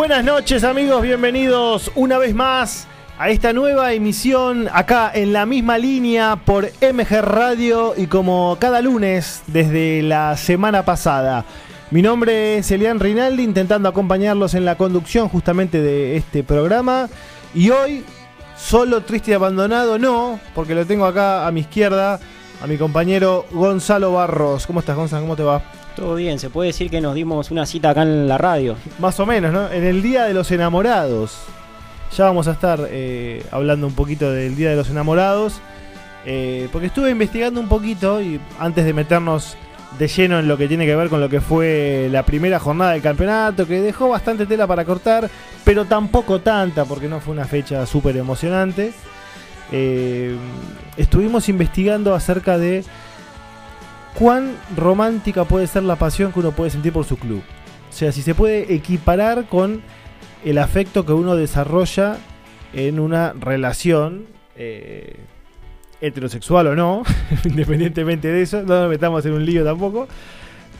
Buenas noches amigos, bienvenidos una vez más a esta nueva emisión acá en la misma línea por MG Radio y como cada lunes desde la semana pasada. Mi nombre es Elian Rinaldi intentando acompañarlos en la conducción justamente de este programa y hoy solo triste y abandonado no, porque lo tengo acá a mi izquierda a mi compañero Gonzalo Barros. ¿Cómo estás Gonzalo? ¿Cómo te va? Todo bien, se puede decir que nos dimos una cita acá en la radio. Más o menos, ¿no? En el Día de los Enamorados. Ya vamos a estar eh, hablando un poquito del Día de los Enamorados. eh, porque estuve investigando un poquito y antes de meternos de lleno en lo que tiene que ver con lo que fue la primera jornada del campeonato, que dejó bastante tela para cortar, pero tampoco tanta, porque no fue una fecha súper emocionante. eh, estuvimos investigando acerca de cuán romántica puede ser la pasión que uno puede sentir por su club. O sea, si se puede equiparar con el afecto que uno desarrolla en una relación eh, heterosexual o no, independientemente de eso, no nos metamos en un lío tampoco.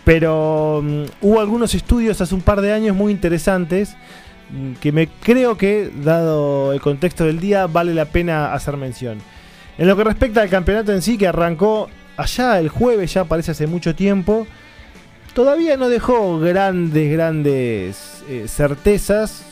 Pero mm, hubo algunos estudios hace un par de años muy interesantes mm, que me creo que, dado el contexto del día, vale la pena hacer mención. En lo que respecta al campeonato en sí, que arrancó allá el jueves, ya parece hace mucho tiempo, todavía no dejó grandes, grandes eh, certezas.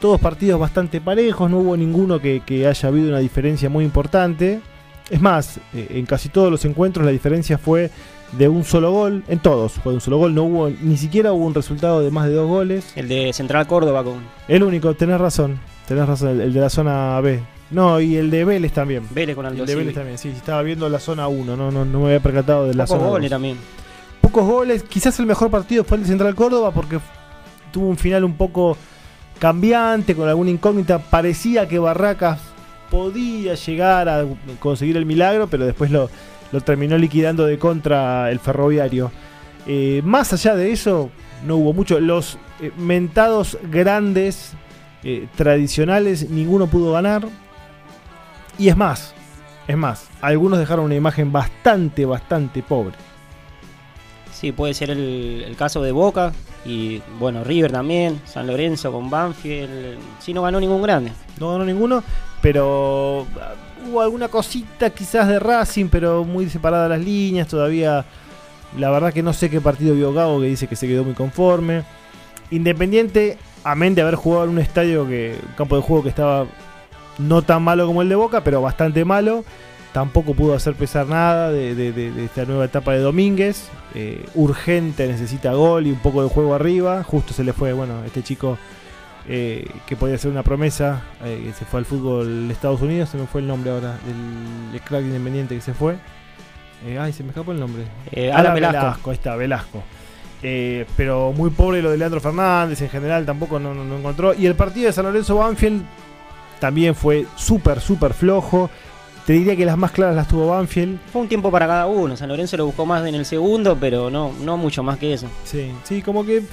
Todos partidos bastante parejos, no hubo ninguno que, que haya habido una diferencia muy importante. Es más, eh, en casi todos los encuentros la diferencia fue de un solo gol, en todos fue de un solo gol, no hubo ni siquiera hubo un resultado de más de dos goles. El de Central Córdoba con El único, tenés razón, tenés razón, el, el de la zona B. No, y el de Vélez también. Vélez con El Aldo Vélez también, sí, estaba viendo la zona 1, no, no, no me había percatado de la Pocos zona goles 2. también. Pocos goles, quizás el mejor partido fue el de Central Córdoba porque tuvo un final un poco cambiante, con alguna incógnita. Parecía que Barracas podía llegar a conseguir el milagro, pero después lo, lo terminó liquidando de contra el ferroviario. Eh, más allá de eso, no hubo mucho. Los eh, mentados grandes, eh, tradicionales, ninguno pudo ganar. Y es más, es más, algunos dejaron una imagen bastante, bastante pobre. Sí, puede ser el, el caso de Boca y bueno, River también, San Lorenzo con Banfield. Sí, no ganó ningún grande. No ganó ninguno, pero ah, hubo alguna cosita quizás de Racing, pero muy separadas las líneas. Todavía, la verdad que no sé qué partido vio Gago que dice que se quedó muy conforme. Independiente, amén de haber jugado en un estadio que, un campo de juego que estaba no tan malo como el de Boca, pero bastante malo. Tampoco pudo hacer pesar nada de, de- de- de esta nueva etapa de Domínguez. Eh, urgente, necesita gol y un poco de juego arriba. Justo se le fue, bueno, este chico eh, que podía ser una promesa, eh, que se fue al fútbol de Estados Unidos, se me fue el nombre ahora, del, crack independiente que se fue. Eh, ay, se me escapó el nombre. Alan Alan Velasco. ahí está, Velasco. Eh, pero muy pobre lo de Leandro Fernández, en general tampoco no, no- no encontró. Y el partido de San Lorenzo Banfield también fue súper, súper flojo. Te diría que las más claras las tuvo Banfield. Fue un tiempo para cada uno. San Lorenzo lo buscó más en el segundo, pero no, no mucho más que eso. Sí, sí, como que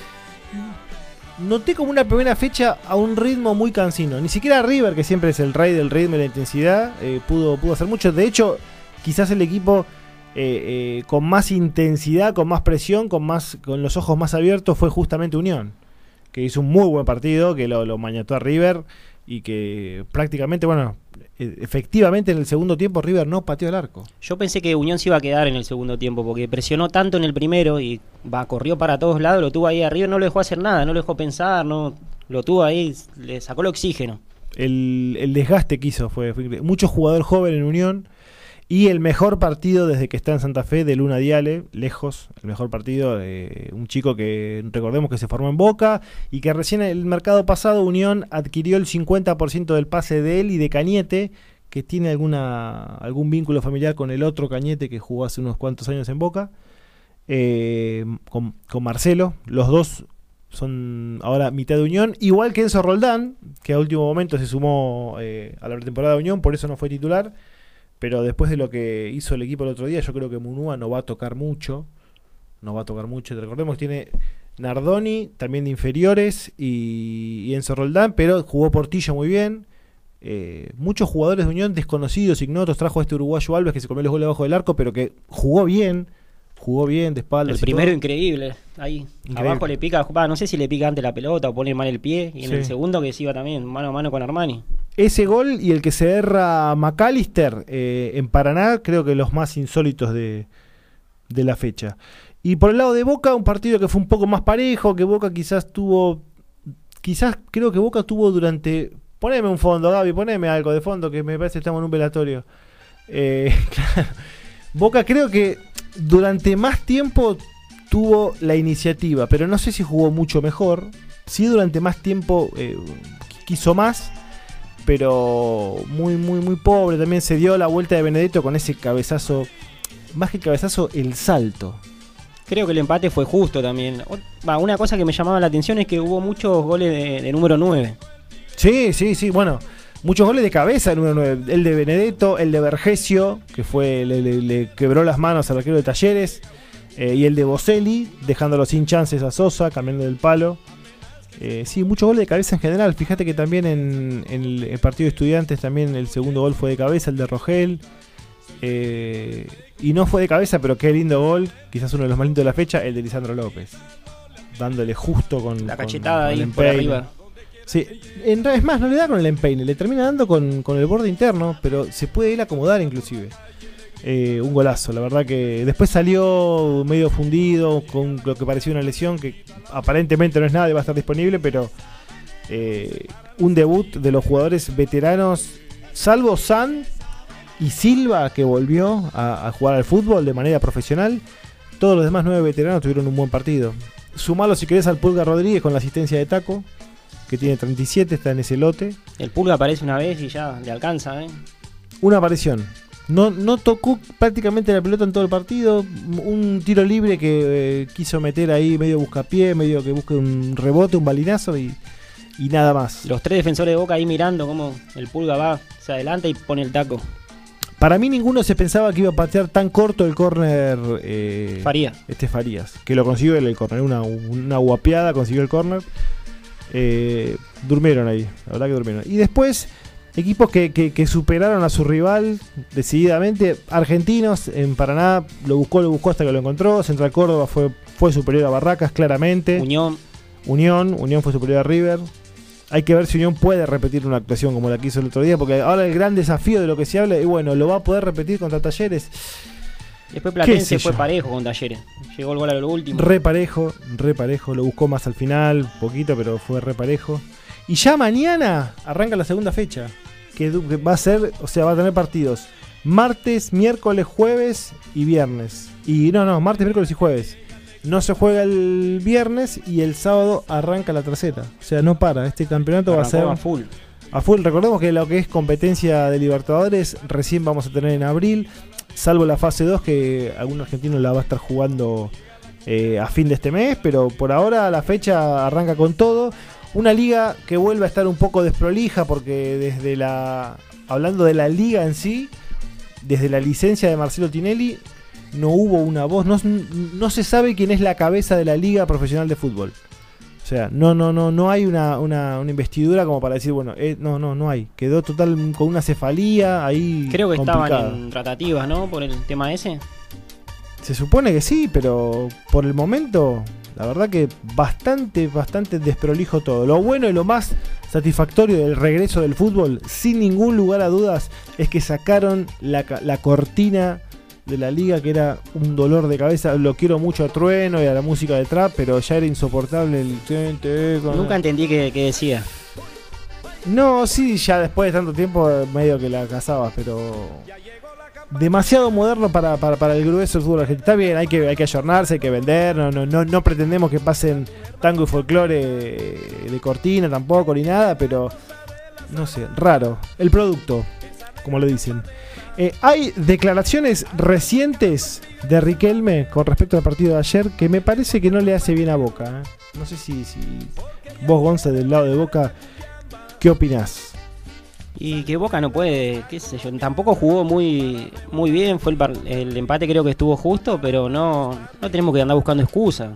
noté como una primera fecha a un ritmo muy cansino. Ni siquiera River, que siempre es el rey del ritmo y la intensidad, eh, pudo, pudo hacer mucho. De hecho, quizás el equipo eh, eh, con más intensidad, con más presión, con más, con los ojos más abiertos fue justamente Unión, que hizo un muy buen partido, que lo, lo mañató a River y que prácticamente, bueno, eh, efectivamente en el segundo tiempo River no pateó el arco. Yo pensé que Unión se iba a quedar en el segundo tiempo porque presionó tanto en el primero y va, corrió para todos lados, lo tuvo ahí arriba, no lo dejó hacer nada, no lo dejó pensar, no lo tuvo ahí, le sacó el oxígeno. el, el desgaste que hizo fue, fue mucho jugador joven en Unión y el mejor partido desde que está en Santa Fe de Luna Diale, lejos, el mejor partido de un chico que recordemos que se formó en Boca y que recién el mercado pasado Unión adquirió el 50% del pase de él y de Cañete, que tiene alguna algún vínculo familiar con el otro Cañete que jugó hace unos cuantos años en Boca, eh, con, con Marcelo, los dos son ahora mitad de Unión, igual que Enzo Roldán, que a último momento se sumó eh, a la pretemporada de Unión, por eso no fue titular, pero después de lo que hizo el equipo el otro día, yo creo que Munúa no va a tocar mucho, no va a tocar mucho, recordemos que tiene Nardoni, también de inferiores, y, y Enzo Roldán, pero jugó Portillo muy bien, eh, muchos jugadores de Unión desconocidos, ignotos, trajo a este uruguayo Alves que se comió los goles abajo del arco, pero que jugó bien, jugó bien de espaldas. El primero todo. increíble. Ahí. Increíble. Abajo le pica, no sé si le pica antes la pelota o pone mal el pie. Y en Sí. el segundo que se iba también mano a mano con Armani. Ese gol y el que se erra McAllister eh, en Paraná, creo que los más insólitos de, de la fecha. Y por el lado de Boca, un partido que fue un poco más parejo, que Boca quizás tuvo, quizás creo que Boca tuvo durante... Poneme un fondo, Gaby, poneme algo de fondo, que me parece que estamos en un velatorio. Eh. Boca creo que durante más tiempo tuvo la iniciativa, pero no sé si jugó mucho mejor. Sí, durante más tiempo eh, quiso más, pero muy, muy, muy pobre. También se dio la vuelta de Benedetto con ese cabezazo, más que cabezazo, el salto. Creo que el empate fue justo también. Una cosa que me llamaba la atención es que hubo muchos goles de, de número 9. Sí, sí, sí, bueno. Muchos goles de cabeza el número 9. El de Benedetto, el de Vergesio, que fue le, le- le quebró las manos al arquero de Talleres. eh, y el de Boselli, dejándolo sin chances a Sosa, cambiando del palo. Eh, sí, muchos goles de cabeza en general. Fíjate que también en, en el, partido de estudiantes también el segundo gol fue de cabeza, el de Rogel. Eh, y no fue de cabeza, pero qué lindo gol. Quizás uno de los más lindos de la fecha, el de Lisandro López. Dándole justo con La cachetada con ahí por arriba. Sí, en, es más, no le da con el empeine, le termina dando con, con el borde interno, pero se puede él acomodar inclusive. Eh, un golazo, la verdad que después salió medio fundido con lo que parecía una lesión que aparentemente no es nada y va a estar disponible, pero eh, un debut de los jugadores veteranos, salvo San y Silva que volvió a, a jugar al fútbol de manera profesional, todos los demás nueve veteranos tuvieron un buen partido. Sumalo si querés al Pulga Rodríguez con la asistencia de Taco, que tiene 37, está en ese lote. El pulga aparece una vez y ya le alcanza, ¿eh? Una aparición. No, no tocó prácticamente la pelota en todo el partido. Un tiro libre que eh, quiso meter ahí medio buscapié, medio que busque un rebote, un balinazo y, y nada más. Los tres defensores de Boca ahí mirando cómo el pulga va, se adelanta y pone el taco. Para mí ninguno se pensaba que iba a patear tan corto el córner eh, Faría. este Farías, que lo consiguió él el córner, una, una guapeada consiguió el córner. Eh, durmieron ahí, la verdad que durmieron. Y después, equipos que, que- que superaron a su rival decididamente. Argentinos en Paraná lo buscó, lo buscó hasta que lo encontró. Central Córdoba fue, fue superior a Barracas, claramente. Unión, Unión, Unión fue superior a River. Hay que ver si Unión puede repetir una actuación como la que hizo el otro día, porque ahora el gran desafío de lo que se habla, y bueno, lo va a poder repetir contra Talleres. después ¿Qué Platense fue parejo con Talleres. Llegó el gol a lo último. Re parejo, re parejo, lo buscó más al final, poquito, pero fue re parejo. Y ya mañana arranca la segunda fecha, que, va a ser, o sea, va a tener partidos martes, miércoles, jueves y viernes. Y no, no, martes, miércoles y jueves. No se juega el viernes y el sábado arranca la tercera. O sea, no para. Este campeonato va a ser a full. a full. Recordemos que lo que es competencia de Libertadores recién vamos a tener en abril, salvo la fase 2 que algún argentino la va a estar jugando eh, a fin de este mes, pero por ahora la fecha arranca con todo. Una liga que vuelve a estar un poco desprolija porque desde la... Hablando de la liga en sí, desde la licencia de Marcelo Tinelli no hubo una voz, no, no se sabe quién es la cabeza de la liga profesional de fútbol. O sea, no, no, no, no hay una, una, una investidura como para decir, bueno, eh, no, no, no hay. Quedó total con una cefalía ahí. Creo que complicada. estaban en tratativas, ¿no? Por el tema ese. Se supone que sí, pero por el momento, la verdad que bastante, bastante desprolijo todo. Lo bueno y lo más satisfactorio del regreso del fútbol, sin ningún lugar a dudas, es que sacaron la, la cortina de la liga que era un dolor de cabeza. Lo quiero mucho a Trueno y a la música de trap, pero ya era insoportable el... con- Nunca entendí qué, qué decía. No, sí, ya después de tanto tiempo eh, medio que la cazabas, pero demasiado moderno para, para, para el grueso del fútbol argentino. Está bien, hay que, hay que ayornarse, hay que vender, no, no, no, no pretendemos que pasen tango y folclore eh, de cortina tampoco, ni nada, pero no sé, raro. El producto, como lo dicen. Eh, hay declaraciones recientes de Riquelme con respecto al partido de ayer que me parece que no le hace bien a Boca. ¿eh? No sé si, si vos, Gonza, del lado de Boca, ¿qué opinás? Y que Boca no puede, qué sé yo, tampoco jugó muy muy bien, fue el, el empate creo que estuvo justo, pero no, no tenemos que andar buscando excusas.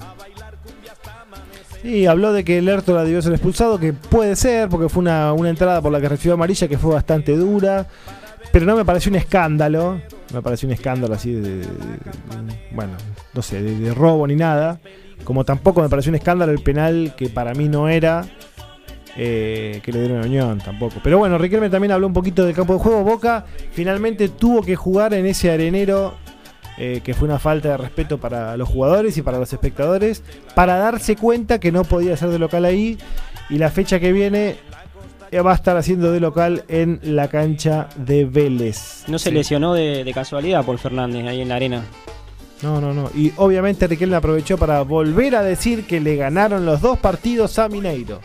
Y habló de que el Lertora debió ser expulsado, que puede ser, porque fue una, una entrada por la que recibió amarilla que fue bastante dura. Pero no me pareció un escándalo. me pareció un escándalo así de, bueno, no sé, de robo ni nada. Como tampoco me pareció un escándalo el penal que para mí no era, eh, que le dieron a Unión tampoco. Pero bueno, Riquelme también habló un poquito del campo de juego. Boca finalmente tuvo que jugar en ese arenero, eh, que fue una falta de respeto para los jugadores y para los espectadores, para darse cuenta que no podía ser de local ahí. Y la fecha que viene eh, va a estar haciendo de local en la cancha de Vélez. No se Sí. lesionó de, de casualidad por Fernández ahí en la arena. No, no, no. Y obviamente Riquelme aprovechó para volver a decir que le ganaron los dos partidos a Mineiro.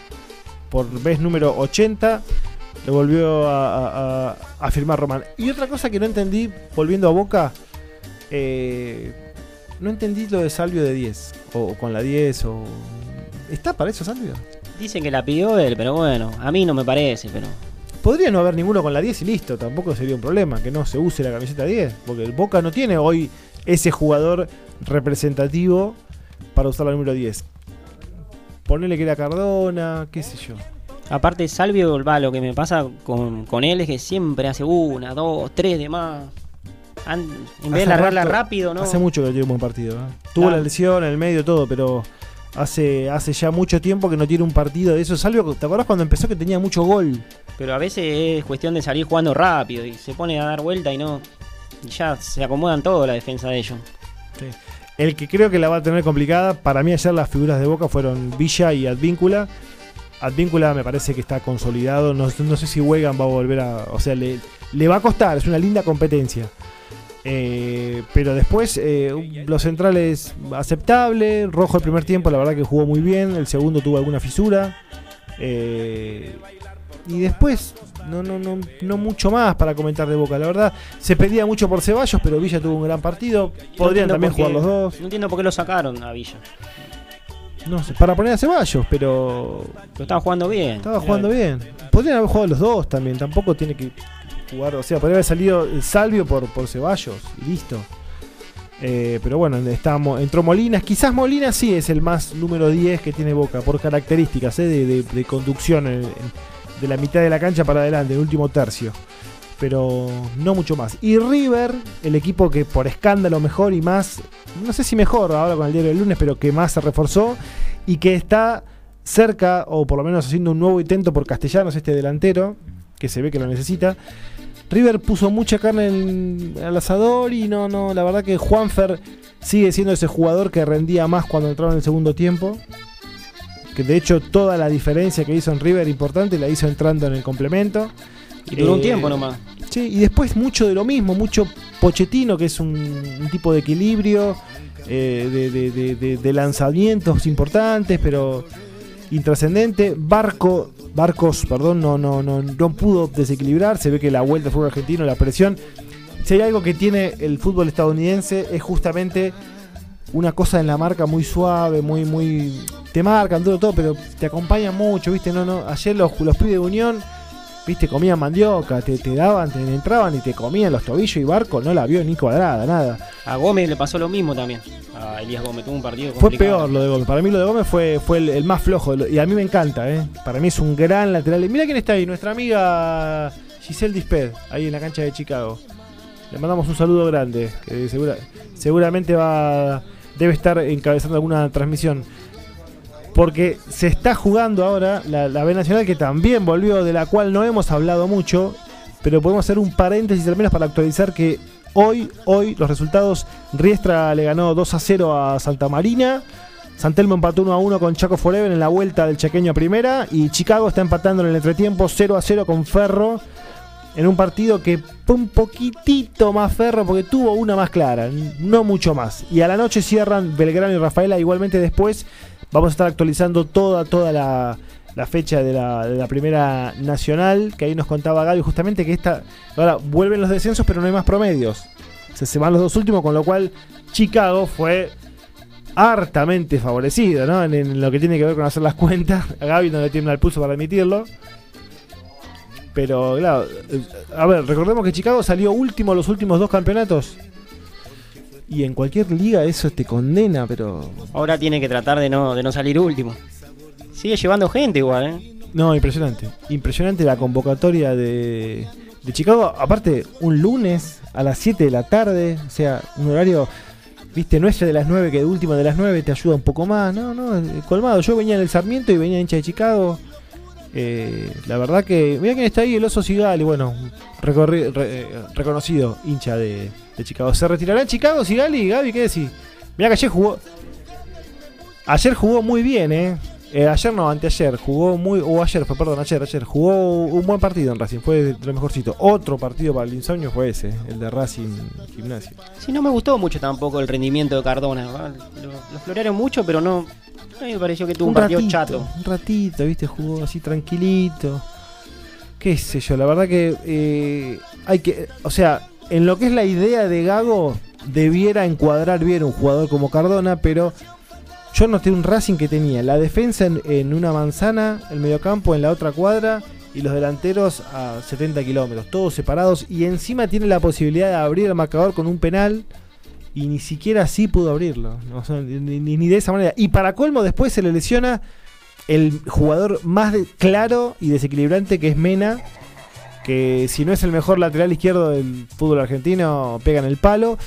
Por vez número 80, le volvió a, a- a- a firmar Román. Y otra cosa que no entendí, volviendo a Boca, eh, no entendí lo de Salvio de 10. O, o con la 10, o... ¿Está para eso Salvio? Dicen que la pidió él, pero bueno, a mí no me parece, pero Podría no haber ninguno con la 10 y listo, tampoco sería un problema que no se use la camiseta 10, porque el Boca no tiene hoy ese jugador representativo para usar la número 10. Ponele que era Cardona, qué sé yo. aparte Salvio, va, lo que me pasa con, con él es que siempre hace una, dos, tres de más. An- en vez Hace de largarla rato- rápido, ¿no? Hace mucho que no tiene un buen partido. ¿eh? Tuvo Claro. la lesión en el medio, todo, pero hace, hace ya mucho tiempo que no tiene un partido de eso. Salvio, ¿te acordás cuando empezó que tenía mucho gol? Pero a veces es cuestión de salir jugando rápido y se pone a dar vuelta y no. y ya se acomodan todo la defensa de ellos. El que creo que la va a tener complicada, para mí ayer las figuras de Boca fueron Villa y Advíncula. Advíncula me parece que está consolidado, no, sé si Wegan va a volver a... O sea, le, le va a costar, es una linda competencia. Eh, pero después eh, los centrales aceptable, Rojo el primer tiempo la verdad que jugó muy bien, el segundo tuvo alguna fisura. Eh, y después no, no, no, no mucho más para comentar de Boca, la verdad se pedía mucho por Ceballos, pero Villa tuvo un gran partido, podrían también jugar los dos. No entiendo por qué lo sacaron a Villa. No sé, para poner a Ceballos, pero Lo estaba jugando bien. estaba jugando bien. Podrían haber jugado los dos también, tampoco tiene que jugar, o sea, podría haber salido Salvio por, por Ceballos y listo. Eh, pero bueno, estamos, entró Molinas. Quizás Molinas sí es el más número 10 que tiene Boca, por características eh, de, de- de conducción en- en- de la mitad de la cancha para adelante, el último tercio. Pero no mucho más. Y River, el equipo que por escándalo mejor y más, no sé si mejor ahora con el diario del lunes, pero que más se reforzó y que está cerca, o por lo menos haciendo un nuevo intento por Castellanos, este delantero, que se ve que lo necesita. River puso mucha carne en, al asador y no, no, la verdad que Juanfer sigue siendo ese jugador que rendía más cuando entraba en el segundo tiempo. Que de hecho toda la diferencia que hizo en River importante la hizo entrando en el complemento. Y duró un Eh, tiempo nomás. Sí, y después mucho de lo mismo, mucho Pochettino, que es un, un tipo de equilibrio, eh, de, de- de- de- de lanzamientos importantes, pero intrascendente. Barco, Barcos, perdón, no, no, no, no pudo desequilibrar. Se ve que la vuelta del fútbol argentino, la presión. Si hay algo que tiene el fútbol estadounidense es justamente una cosa en la marca muy suave, muy, muy. Te marcan duro todo, pero te acompañan mucho, ¿viste? No, no. Ayer los, los pibes de Unión viste, comían mandioca, te, te daban, te entraban y te comían los tobillos y Barco no la vio ni cuadrada, nada. A Gómez le pasó lo mismo también. A Elías Gómez tuvo un partido Fue complicado. peor lo de Gómez. Para mí lo de Gómez fue, fue el, el más flojo. Y a mí me encanta, ¿eh? Para mí es un gran lateral. Mira quién está ahí, nuestra amiga Giselle Disped, ahí en la cancha de Chicago. Le mandamos un saludo grande, que segura- seguramente va debe estar encabezando alguna transmisión. Porque se está jugando ahora la, la B Nacional que también volvió, de la cual no hemos hablado mucho, pero podemos hacer un paréntesis al menos para actualizar que hoy, hoy los resultados, Riestra le ganó 2 a 0 a Santa Marina, Santelmo empató 1 a 1 con Chaco Forever en la vuelta del Chaqueño a primera y Chicago está empatando en el entretiempo 0 a 0 con Ferro en un partido que fue un poquitito más Ferro porque tuvo una más clara, no mucho más. Y a la noche cierran Belgrano y Rafaela igualmente después vamos a estar actualizando toda, toda la, la fecha de la, de la primera nacional, que ahí nos contaba Gaby justamente que esta, ahora vuelven los descensos pero no hay más promedios. Se, se van los dos últimos, con lo cual Chicago fue hartamente favorecido, ¿no? En, lo que tiene que ver con hacer las cuentas. A Gaby no le tiembla el pulso para admitirlo. Pero, claro, a ver, recordemos que Chicago salió último los últimos dos campeonatos. Y en cualquier liga eso te condena, pero... Ahora tiene que tratar de no, de no salir último. Sigue llevando gente igual, ¿eh? No, impresionante. Impresionante la convocatoria de, de Chicago, aparte, un lunes a las 7 de la tarde, o sea, un horario, viste, no es de las 9, que de última de las 9 te ayuda un poco más, no, no, eh, colmado. Yo venía en el Sarmiento y venía hincha de Chicago. Eh, la verdad que, mira quién está ahí, el oso Sigali, bueno, recorri- re- eh, reconocido hincha de, de Chicago. ¿Se retirará en Chicago Sigali? Gaby, ¿qué decís? Mira que ayer jugó, ayer jugó muy bien, eh. Eh, ayer no, anteayer, jugó muy. O ayer, fue, perdón, ayer, ayer. Jugó un buen partido en Racing, fue de lo mejorcito. Otro partido para el insomnio fue ese, el de Racing Gimnasio. Sí, no me gustó mucho tampoco el rendimiento de Cardona. Lo, lo florearon mucho, pero no. A mí me pareció que tuvo un, partido chato. Un ratito, viste, jugó así tranquilito. Qué sé yo, la verdad que eh, hay que. O sea, en lo que es la idea de Gago, debiera encuadrar bien un jugador como Cardona, pero yo noté un Racing que tenía la defensa en, una manzana, el mediocampo en la otra cuadra y los delanteros a 70 kilómetros, todos separados. Y encima tiene la posibilidad de abrir el marcador con un penal y ni siquiera así pudo abrirlo. ni, ni- de esa manera. Y para colmo, después se le lesiona el jugador más claro y desequilibrante que es Mena. Que si no es el mejor lateral izquierdo del fútbol argentino, pega en el palo.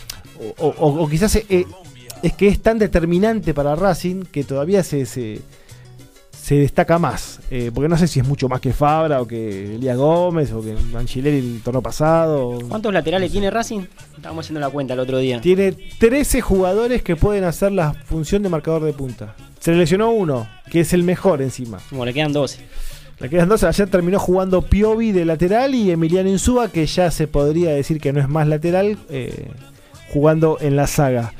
O quizás eh, es que es tan determinante para Racing que todavía se, se, se destaca más. Eh, porque no sé si es mucho más que Fabra o que Elías Gómez o que Angileri el torneo pasado. ¿Cuántos laterales tiene Racing? Estábamos haciendo la cuenta el otro día. Tiene 13 jugadores que pueden hacer la función de marcador de punta. Se le lesionó uno, que es el mejor encima. Como le quedan 12. Le quedan dos. Ayer terminó jugando Piovi de lateral y Emiliano Insúa, que ya se podría decir que no es más lateral, eh, jugando en la saga.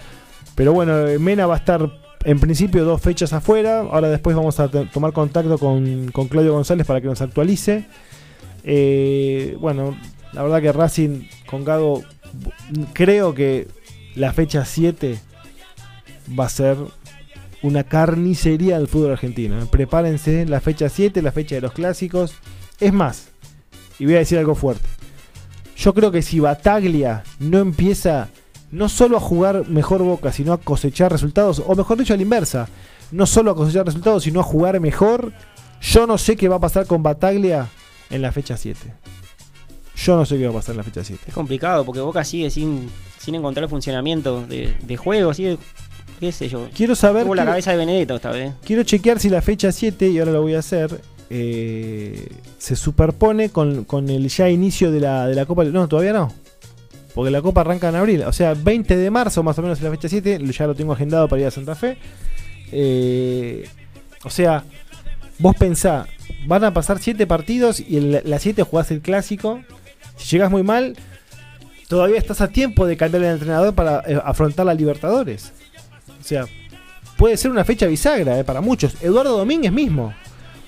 Pero bueno, Mena va a estar en principio dos fechas afuera. Ahora después vamos a to- tomar contacto con, con Claudio González para que nos actualice. Eh, bueno, la verdad que Racing con Gago, creo que la fecha 7 va a ser una carnicería del fútbol argentino. Prepárense, la fecha 7, la fecha de los clásicos. Es más, y voy a decir algo fuerte. Yo creo que si Bataglia no empieza no solo a jugar mejor Boca, sino a cosechar resultados, o mejor dicho, a la inversa, no solo a cosechar resultados, sino a jugar mejor, yo no sé qué va a pasar con Bataglia en la fecha 7. Yo no sé qué va a pasar en la fecha 7. Es complicado porque Boca sigue sin, sin encontrar el funcionamiento de, de juego, sigue, qué sé yo. Quiero saber, Tuvo la quiero, cabeza de Benedetto esta vez. quiero chequear si la fecha 7, y ahora lo voy a hacer, eh, se superpone con, con el ya inicio de la, de la Copa. No, todavía no. Porque la Copa arranca en abril. O sea, 20 de marzo más o menos es la fecha 7. Ya lo tengo agendado para ir a Santa Fe. Eh, o sea, vos pensá, van a pasar 7 partidos y en la- la 7 jugás el clásico. Si llegás muy mal, todavía estás a tiempo de cambiar el entrenador para eh, afrontar la Libertadores. O sea, puede ser una fecha bisagra eh, para muchos. Eduardo Domínguez mismo.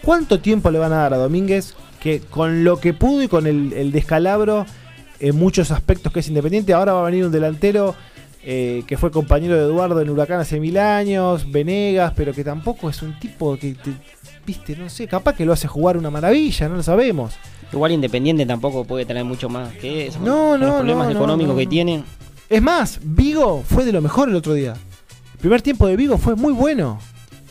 ¿Cuánto tiempo le van a dar a Domínguez que con lo que pudo y con el descalabro en muchos aspectos que es independiente, ahora va a venir un delantero eh, que fue compañero de Eduardo en Huracán hace mil años, Venegas, pero que tampoco es un tipo que, te- viste, no sé, capaz que lo hace jugar una maravilla, no lo sabemos. Igual Independiente tampoco puede tener mucho más que eso. No, no, Los problemas no, económicos no, que tiene. Es más, Vigo fue de lo mejor el otro día. El primer tiempo de Vigo fue muy bueno.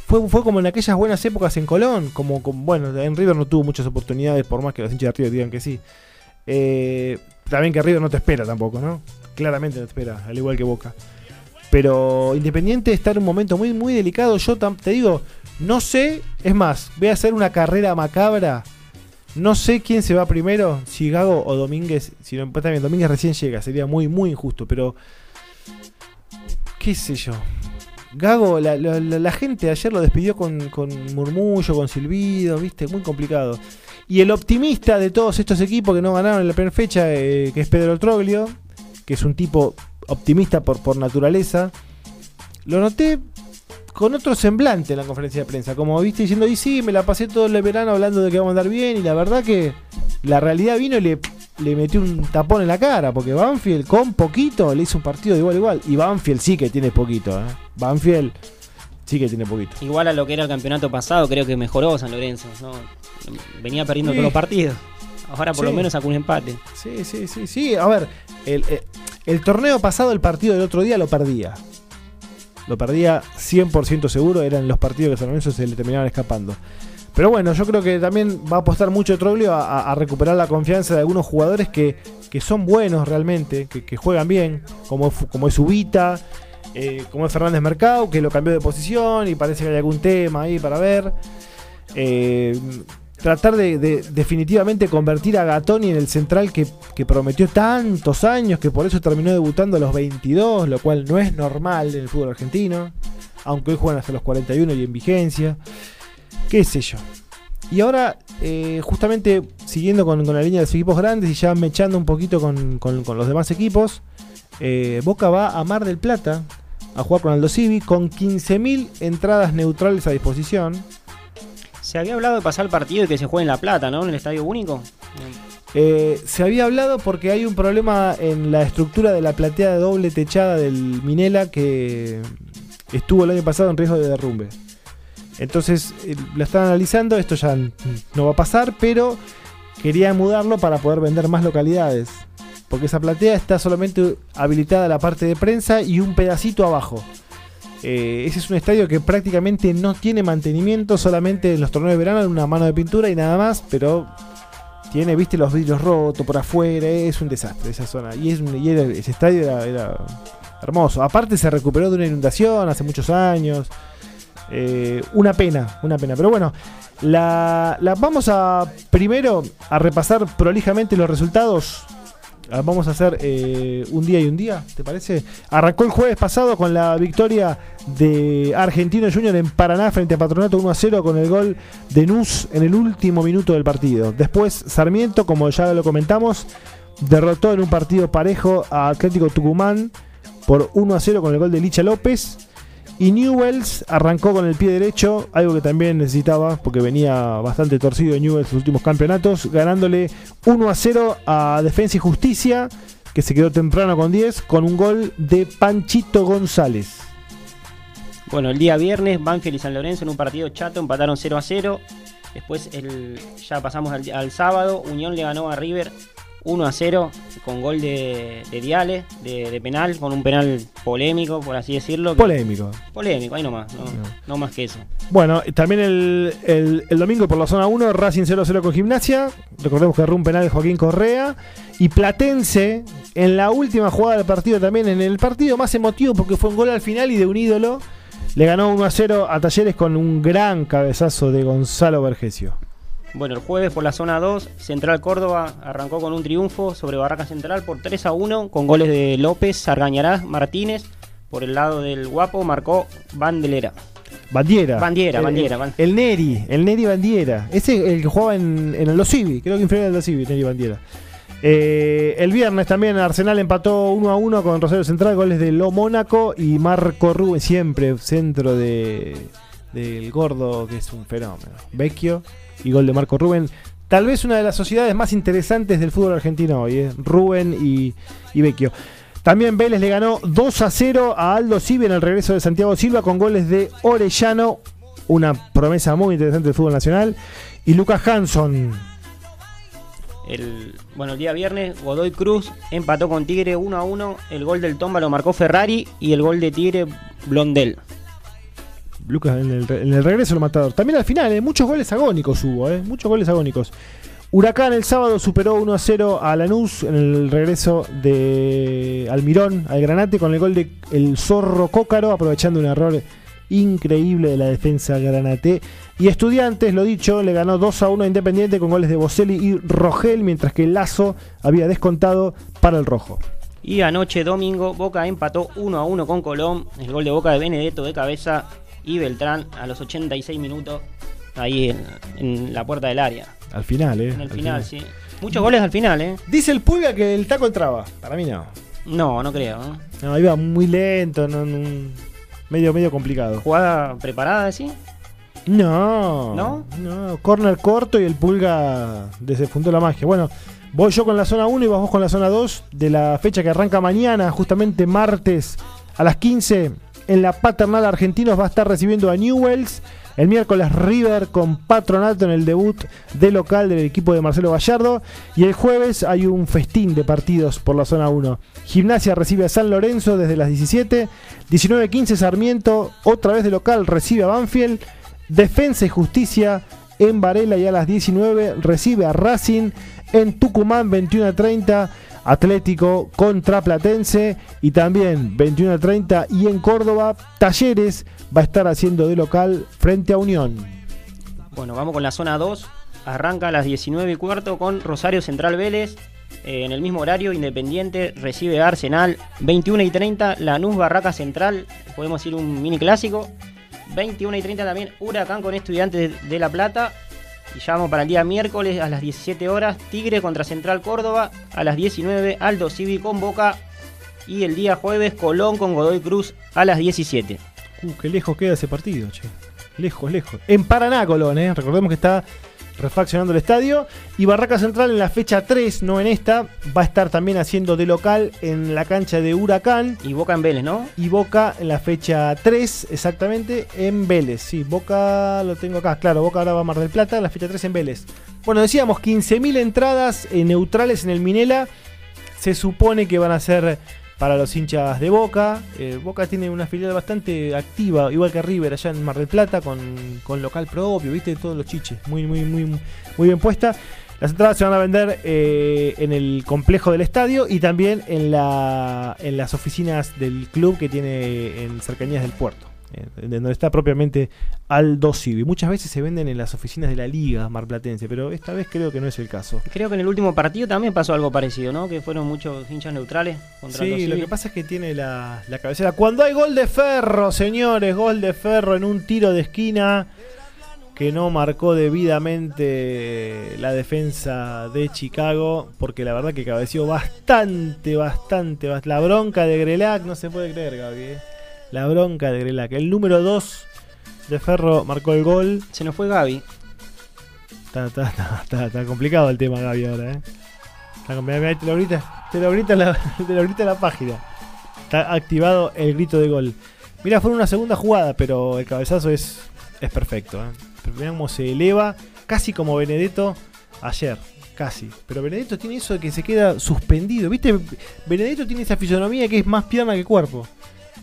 Fue, fue como en aquellas buenas épocas en Colón. Como, como- bueno, en River no tuvo muchas oportunidades, por más que los hinchas de River digan que sí. Eh, también que River no te espera tampoco, ¿no? Claramente no te espera, al igual que Boca. Pero Independiente está en un momento muy, muy delicado. Yo te digo, no sé, es más, voy a hacer una carrera macabra. No sé quién se va primero, si Gago o Domínguez. Si no, pues también Domínguez recién llega, sería muy, muy injusto, pero. ¿Qué sé yo? Gago, la gente ayer lo despidió con, con murmullo, con silbido, ¿viste? Muy complicado. Y el optimista de todos estos equipos que no ganaron en la primera fecha, eh, que es Pedro Troglio, que es un tipo optimista por, por naturaleza, lo noté con otro semblante en la conferencia de prensa. Como viste diciendo, y sí, me la pasé todo el verano hablando de que vamos a andar bien, y la verdad que la realidad vino y le, le metió un tapón en la cara, porque Banfield con poquito le hizo un partido de igual a igual. Y Banfield sí que tiene poquito, ¿eh? Banfield sí que tiene poquito. Igual a lo que era el campeonato pasado, creo que mejoró San Lorenzo. ¿no? Venía perdiendo Sí. todos los partidos. Ahora por Sí. lo menos sacó un empate. Sí, sí, sí, sí. A ver, el, el- el torneo pasado, el partido del otro día lo perdía. Lo perdía 100% seguro, eran los partidos que San Lorenzo se le terminaban escapando. Pero bueno, yo creo que también va a apostar mucho Troglio a, a recuperar la confianza de algunos jugadores que, que son buenos realmente, que, que juegan bien, como, como es Ubita, eh, como es Fernández Mercado, que lo cambió de posición y parece que hay algún tema ahí para ver. Eh, tratar de, de, definitivamente convertir a Gatoni en el central que, que, prometió tantos años, que por eso terminó debutando a los 22, lo cual no es normal en el fútbol argentino, aunque hoy juegan hasta los 41 y en vigencia qué sé yo. Y ahora, eh, justamente siguiendo con, la línea de los equipos grandes y ya mechando un poquito con, con los demás equipos, eh, Boca va a Mar del Plata a jugar con Aldo Civi con 15.000 entradas neutrales a disposición. Se había hablado de pasar el partido y que se juegue en La Plata, ¿no? En el Estadio Único. Eh, se había hablado porque hay un problema en la estructura de la platea doble techada del Minela que estuvo el año pasado en riesgo de derrumbe. Entonces eh, lo están analizando, esto ya no va a pasar, pero quería mudarlo para poder vender más localidades. Porque esa platea está solamente habilitada la parte de prensa y un pedacito abajo. Eh, ese es un estadio que prácticamente no tiene mantenimiento, solamente en los torneos de verano una mano de pintura y nada más, pero tiene, viste, los vidrios rotos por afuera, es un desastre esa zona. Y, es y era, ese estadio era, hermoso. Aparte se recuperó de una inundación hace muchos años. Eh, una pena, una pena. Pero bueno, la, vamos a primero a repasar prolijamente los resultados. Vamos a hacer eh, un día y un día, ¿te parece? Arrancó el jueves pasado con la victoria de Argentino Junior en Paraná frente a Patronato 1 a 0 con el gol de Nuz en el último minuto del partido. Después Sarmiento, como ya lo comentamos, derrotó en un partido parejo a Atlético Tucumán por 1 a 0 con el gol de Licha López. Y Newells arrancó con el pie derecho, algo que también necesitaba porque venía bastante torcido Newells en sus últimos campeonatos, ganándole 1 a 0 a Defensa y Justicia, que se quedó temprano con 10, con un gol de Panchito González. Bueno, el día viernes, Banfield y San Lorenzo en un partido chato empataron 0 a 0. Después el, ya pasamos al, al sábado, Unión le ganó a River 1 a 0 con gol de, de Diales, de, de, penal, con un penal polémico, por así decirlo. Polémico. Polémico, ahí nomás, no, no. no más que eso. Bueno, también el, el, el, domingo por la zona 1, Racing 0-0 con Gimnasia. Recordemos que erró un penal de Joaquín Correa. Y Platense, en la última jugada del partido también, en el partido más emotivo porque fue un gol al final y de un ídolo, le ganó 1 a 0 a Talleres con un gran cabezazo de Gonzalo Vergesio. Bueno, el jueves por la zona 2, Central Córdoba arrancó con un triunfo sobre Barraca Central por 3 a 1 con goles de López, Argañarás, Martínez. Por el lado del Guapo marcó Bandelera. Bandiera. Bandiera, el, Bandiera. El, el, Neri, el Neri Bandiera. Ese es el que jugaba en, en el Losivi, creo que inferior al Losivi, Neri Bandiera. Eh, el viernes también Arsenal empató 1 a 1 con Rosario Central, goles de Lo Mónaco y Marco Rubén, siempre centro de del gordo, que es un fenómeno. Vecchio y gol de Marco Rubén. Tal vez una de las sociedades más interesantes del fútbol argentino hoy, ¿eh? Rubén y, Vecchio. También Vélez le ganó 2 a 0 a Aldo Civi en el regreso de Santiago Silva con goles de Orellano, una promesa muy interesante del fútbol nacional, y Lucas Hanson. El, bueno, el día viernes Godoy Cruz empató con Tigre 1 a 1. El gol del Tomba lo marcó Ferrari y el gol de Tigre Blondel. Lucas en el, en el regreso del matador. También al final, ¿eh? muchos goles agónicos hubo, ¿eh? muchos goles agónicos. Huracán el sábado superó 1 a 0 a Lanús en el regreso de Almirón al Granate con el gol de El Zorro Cócaro, aprovechando un error increíble de la defensa Granate. Y Estudiantes, lo dicho, le ganó 2 a 1 a Independiente con goles de Boselli y Rogel, mientras que Lazo había descontado para el Rojo. Y anoche domingo Boca empató 1 a 1 con Colón. El gol de Boca de Benedetto de cabeza y Beltrán a los 86 minutos ahí en, en, la puerta del área. Al final, ¿eh? En el final, sí. Muchos goles al final, ¿eh? Dice el Pulga que el taco entraba. Para mí no. No, no creo. ¿no? No, iba muy lento, no, no, medio, medio complicado. ¿Jugada preparada, sí? No. ¿No? No, corner corto y el Pulga desenfundó la magia. Bueno, voy yo con la zona 1 y vas vos con la zona 2 de la fecha que arranca mañana, justamente martes a las 15 en la paternal Argentinos va a estar recibiendo a Newells. El miércoles River con Patronato en el debut de local del equipo de Marcelo Gallardo. Y el jueves hay un festín de partidos por la zona 1. Gimnasia recibe a San Lorenzo desde las 17. 19-15 Sarmiento, otra vez de local, recibe a Banfield. Defensa y Justicia en Varela y a las 19 recibe a Racing en Tucumán 21 a 30. Atlético contra Platense y también 21 a 30 y en Córdoba Talleres va a estar haciendo de local frente a Unión. Bueno, vamos con la zona 2. Arranca a las 19 y cuarto con Rosario Central Vélez. Eh, en el mismo horario, Independiente recibe Arsenal. 21 y 30, Lanús Barraca Central. Podemos ir un mini clásico. 21 y 30 también, Huracán con Estudiantes de La Plata. Y ya vamos para el día miércoles a las 17 horas, Tigre contra Central Córdoba. A las 19, Aldo Civi con Boca. Y el día jueves, Colón con Godoy Cruz a las 17. Uh, qué lejos queda ese partido, che. Lejos, lejos. En Paraná, Colón, ¿eh? Recordemos que está refaccionando el estadio. Y Barraca Central en la fecha 3, no en esta, va a estar también haciendo de local en la cancha de Huracán. Y Boca en Vélez, ¿no? Y Boca en la fecha 3, exactamente, en Vélez. Sí, Boca lo tengo acá, claro, Boca ahora va a Mar del Plata, la fecha 3 en Vélez. Bueno, decíamos 15.000 entradas eh, neutrales en el Minela. Se supone que van a ser para los hinchas de Boca. Eh, Boca tiene una filial bastante activa, igual que River allá en Mar del Plata, con, con local propio, viste, todos los chiches, muy, muy, muy, muy bien puesta. Las entradas se van a vender eh, en el complejo del estadio y también en, la, en las oficinas del club que tiene en cercanías del puerto. Eh, donde está propiamente Aldo Civi. Muchas veces se venden en las oficinas de la Liga Marplatense, pero esta vez creo que no es el caso. Creo que en el último partido también pasó algo parecido, ¿no? Que fueron muchos hinchas neutrales contra Sí, lo que pasa es que tiene la, la cabecera. Cuando hay gol de ferro, señores, gol de ferro en un tiro de esquina que no marcó debidamente la defensa de Chicago, porque la verdad que cabeció bastante, bastante, bastante. La bronca de Grelac no se puede creer, Gaby. ¿eh? La bronca de Grelac. El número 2 de Ferro marcó el gol. Se nos fue Gaby. Está, complicado el tema, Gaby, ahora. ¿eh? te lo grita, te lo grita, la, te lo grita la página. Está activado el grito de gol. Mira, fue una segunda jugada, pero el cabezazo es, es perfecto. ¿eh? Mirá cómo se eleva, casi como Benedetto ayer. Casi. Pero Benedetto tiene eso de que se queda suspendido. ¿Viste? Benedetto tiene esa fisonomía que es más pierna que cuerpo.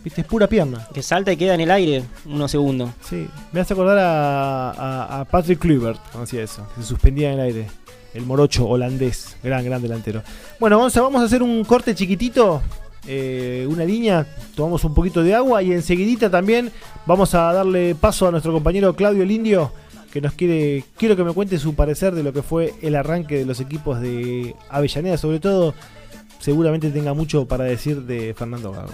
¿Viste? Es pura pierna. Que salta y queda en el aire unos segundos. Sí, me hace acordar a, Patrick Kluivert, hacía eso, que se suspendía en el aire. El morocho holandés, gran, gran delantero. Bueno, vamos a, vamos a hacer un corte chiquitito, eh, una línea, tomamos un poquito de agua y enseguidita también vamos a darle paso a nuestro compañero Claudio Lindio, que nos quiere, quiero que me cuente su parecer de lo que fue el arranque de los equipos de Avellaneda, sobre todo seguramente tenga mucho para decir de Fernando Gago.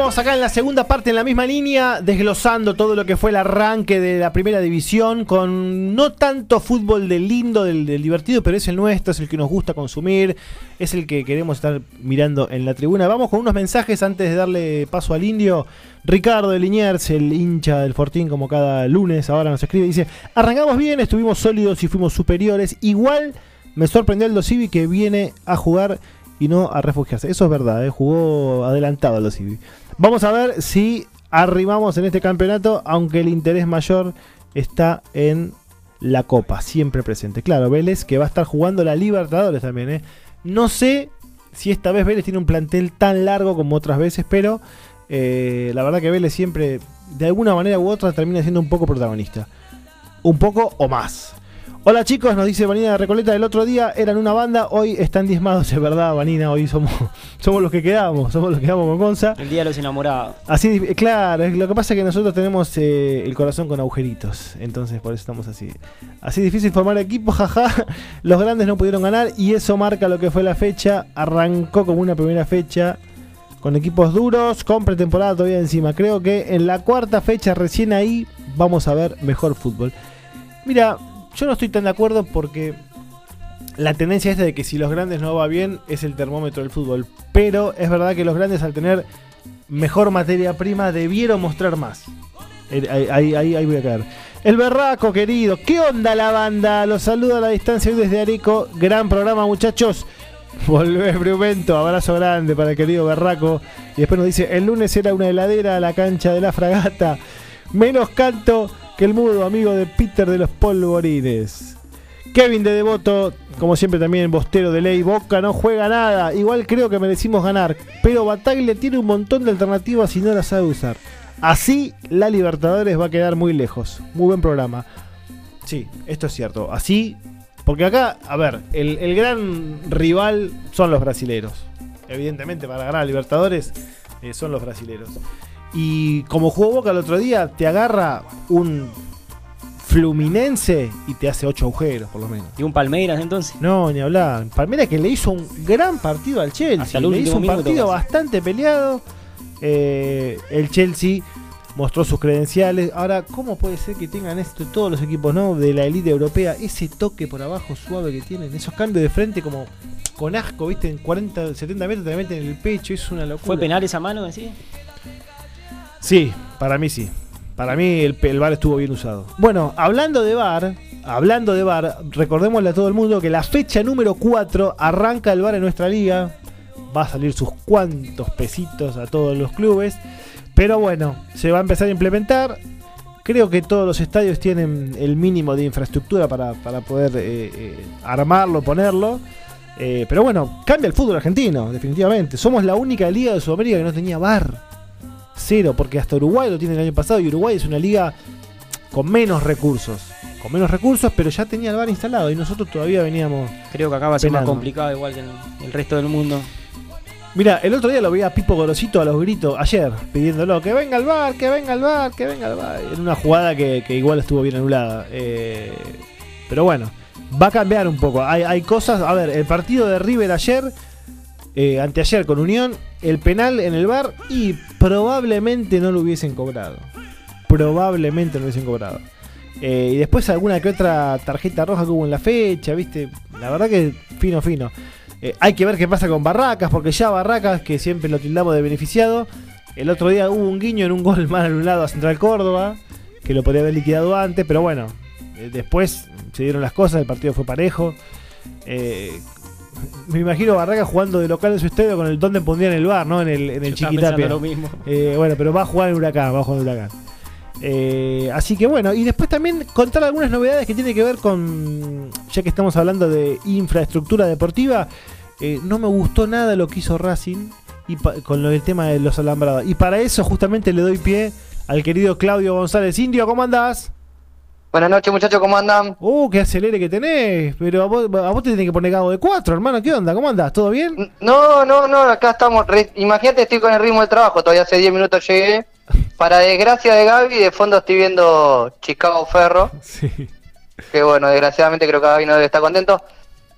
Seguimos acá en la segunda parte, en la misma línea, desglosando todo lo que fue el arranque de la primera división, con no tanto fútbol del lindo, del, divertido, pero es el nuestro, es el que nos gusta consumir, es el que queremos estar mirando en la tribuna. Vamos con unos mensajes antes de darle paso al indio. Ricardo de Liniers, el hincha del Fortín, como cada lunes, ahora nos escribe, dice, arrancamos bien, estuvimos sólidos y fuimos superiores. Igual me sorprendió el Dosivi que viene a jugar y no a refugiarse. Eso es verdad, ¿eh? jugó adelantado a los Civi. Vamos a ver si arrimamos en este campeonato, aunque el interés mayor está en la Copa, siempre presente. Claro, Vélez que va a estar jugando la Libertadores también. ¿eh? No sé si esta vez Vélez tiene un plantel tan largo como otras veces, pero eh, la verdad que Vélez siempre, de alguna manera u otra, termina siendo un poco protagonista. Un poco o más. Hola chicos, nos dice Vanina de Recoleta el otro día, eran una banda, hoy están diezmados, es verdad, Vanina, hoy somos, somos los que quedamos, somos los que quedamos con Gonza. El día de los enamorados. Así, claro, lo que pasa es que nosotros tenemos eh, el corazón con agujeritos, entonces por eso estamos así. Así difícil formar equipo, jaja, los grandes no pudieron ganar y eso marca lo que fue la fecha, arrancó como una primera fecha con equipos duros, con pretemporada todavía encima. Creo que en la cuarta fecha, recién ahí, vamos a ver mejor fútbol. Mira, yo no estoy tan de acuerdo porque la tendencia es de que si los grandes no va bien es el termómetro del fútbol. Pero es verdad que los grandes al tener mejor materia prima debieron mostrar más. Eh, ahí, voy a caer. El berraco, querido. ¿Qué onda la banda? Los saludo a la distancia hoy desde Arico. Gran programa, muchachos. Volvé, Brumento. Abrazo grande para el querido berraco. Y después nos dice: el lunes era una heladera a la cancha de la fragata. Menos canto que el mudo amigo de Peter de los Polvorines. Kevin de Devoto, como siempre también bostero de ley, Boca no juega nada, igual creo que merecimos ganar, pero Bataglia tiene un montón de alternativas y no las sabe usar. Así la Libertadores va a quedar muy lejos. Muy buen programa. Sí, esto es cierto. Así, porque acá, a ver, el, gran rival son los brasileros. Evidentemente, para ganar a Libertadores eh, son los brasileros. Y como jugó Boca el otro día, te agarra un Fluminense y te hace ocho agujeros, por lo menos. ¿Y un Palmeiras entonces? No, ni hablar. Palmeiras que le hizo un gran partido al Chelsea. Le hizo un partido bastante peleado. Eh, el Chelsea mostró sus credenciales. Ahora, ¿cómo puede ser que tengan esto todos los equipos no de la élite europea? Ese toque por abajo suave que tienen, esos cambios de frente como con asco, ¿viste? En 40, 70 metros te meten en el pecho, es una locura. ¿Fue penal esa mano, decís? Sí, para mí sí. Para mí el, el bar estuvo bien usado. Bueno, hablando de bar, hablando de bar, recordémosle a todo el mundo que la fecha número 4 arranca el bar en nuestra liga. Va a salir sus cuantos pesitos a todos los clubes. Pero bueno, se va a empezar a implementar. Creo que todos los estadios tienen el mínimo de infraestructura para, poder eh, eh, armarlo, ponerlo. Eh, pero bueno, cambia el fútbol argentino, definitivamente. Somos la única liga de Sudamérica que no tenía bar cero, porque hasta Uruguay lo tiene el año pasado y Uruguay es una liga con menos recursos. Con menos recursos, pero ya tenía el bar instalado y nosotros todavía veníamos. Creo que acá va a ser más complicado, igual que en el resto del mundo. Mira, el otro día lo veía a Pipo Gorosito a los gritos, ayer, pidiéndolo, que venga al bar, que venga al bar, que venga al bar. En una jugada que, igual estuvo bien anulada. Eh, pero bueno, va a cambiar un poco. Hay, hay cosas, a ver, el partido de River ayer eh, anteayer con Unión, el penal en el bar y probablemente no lo hubiesen cobrado. Probablemente no lo hubiesen cobrado. Eh, y después alguna que otra tarjeta roja que hubo en la fecha, ¿viste? La verdad que fino, fino. Eh, hay que ver qué pasa con Barracas, porque ya Barracas, que siempre lo tildamos de beneficiado, el otro día hubo un guiño en un gol mal anulado a Central Córdoba, que lo podría haber liquidado antes, pero bueno, después se dieron las cosas, el partido fue parejo. Me imagino Barraca jugando de local en su estadio con el donde pondrían el bar, ¿no? En el, en el Chiquitapia. lo mismo. Eh, bueno, pero va a jugar en Huracán, va a jugar en Huracán. Eh, así que bueno, y después también contar algunas novedades que tienen que ver con, ya que estamos hablando de infraestructura deportiva, eh, no me gustó nada lo que hizo Racing y con lo del tema de los alambrados. Y para eso justamente le doy pie al querido Claudio González Indio, ¿cómo andás? Buenas noches, muchachos, ¿cómo andan? Uh, qué acelere que tenés. Pero a vos, te tenés que poner cabo de cuatro, hermano. ¿Qué onda? ¿Cómo andás? ¿Todo bien? No, no, no, acá estamos. Imagínate, estoy con el ritmo de trabajo. Todavía hace 10 minutos llegué. Para desgracia de Gaby, de fondo estoy viendo Chicago Ferro. Sí. Que bueno, desgraciadamente creo que Gaby no debe estar contento.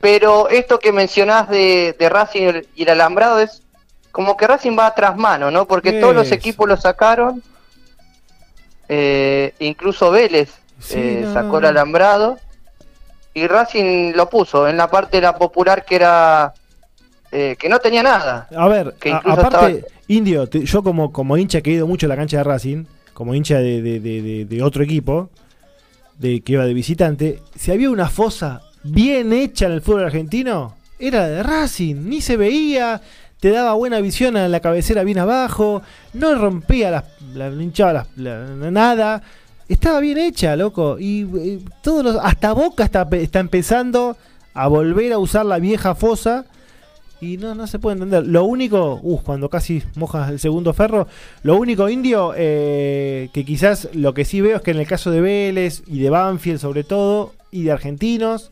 Pero esto que mencionás de, de Racing y el alambrado es como que Racing va atrás mano, ¿no? Porque todos los equipos lo sacaron, eh, incluso Vélez eh, sacó el alambrado y Racing lo puso en la parte de la popular que era eh, que no tenía nada. A ver, aparte, Indio, yo como, como hincha que he ido mucho a la cancha de Racing, como hincha de, de, otro equipo, de que iba de visitante, si había una fosa bien hecha en el fútbol argentino, era de Racing, ni se veía, te daba buena visión a la cabecera bien abajo, no rompía las, la, hinchaba nada. Estaba bien hecha, loco. Y, todos los, hasta Boca está, está empezando a volver a usar la vieja fosa. Y no, no se puede entender. Lo único, uh, cuando casi mojas el segundo ferro, lo único indio, eh, que quizás lo que sí veo es que en el caso de Vélez y de Banfield sobre todo, y de argentinos,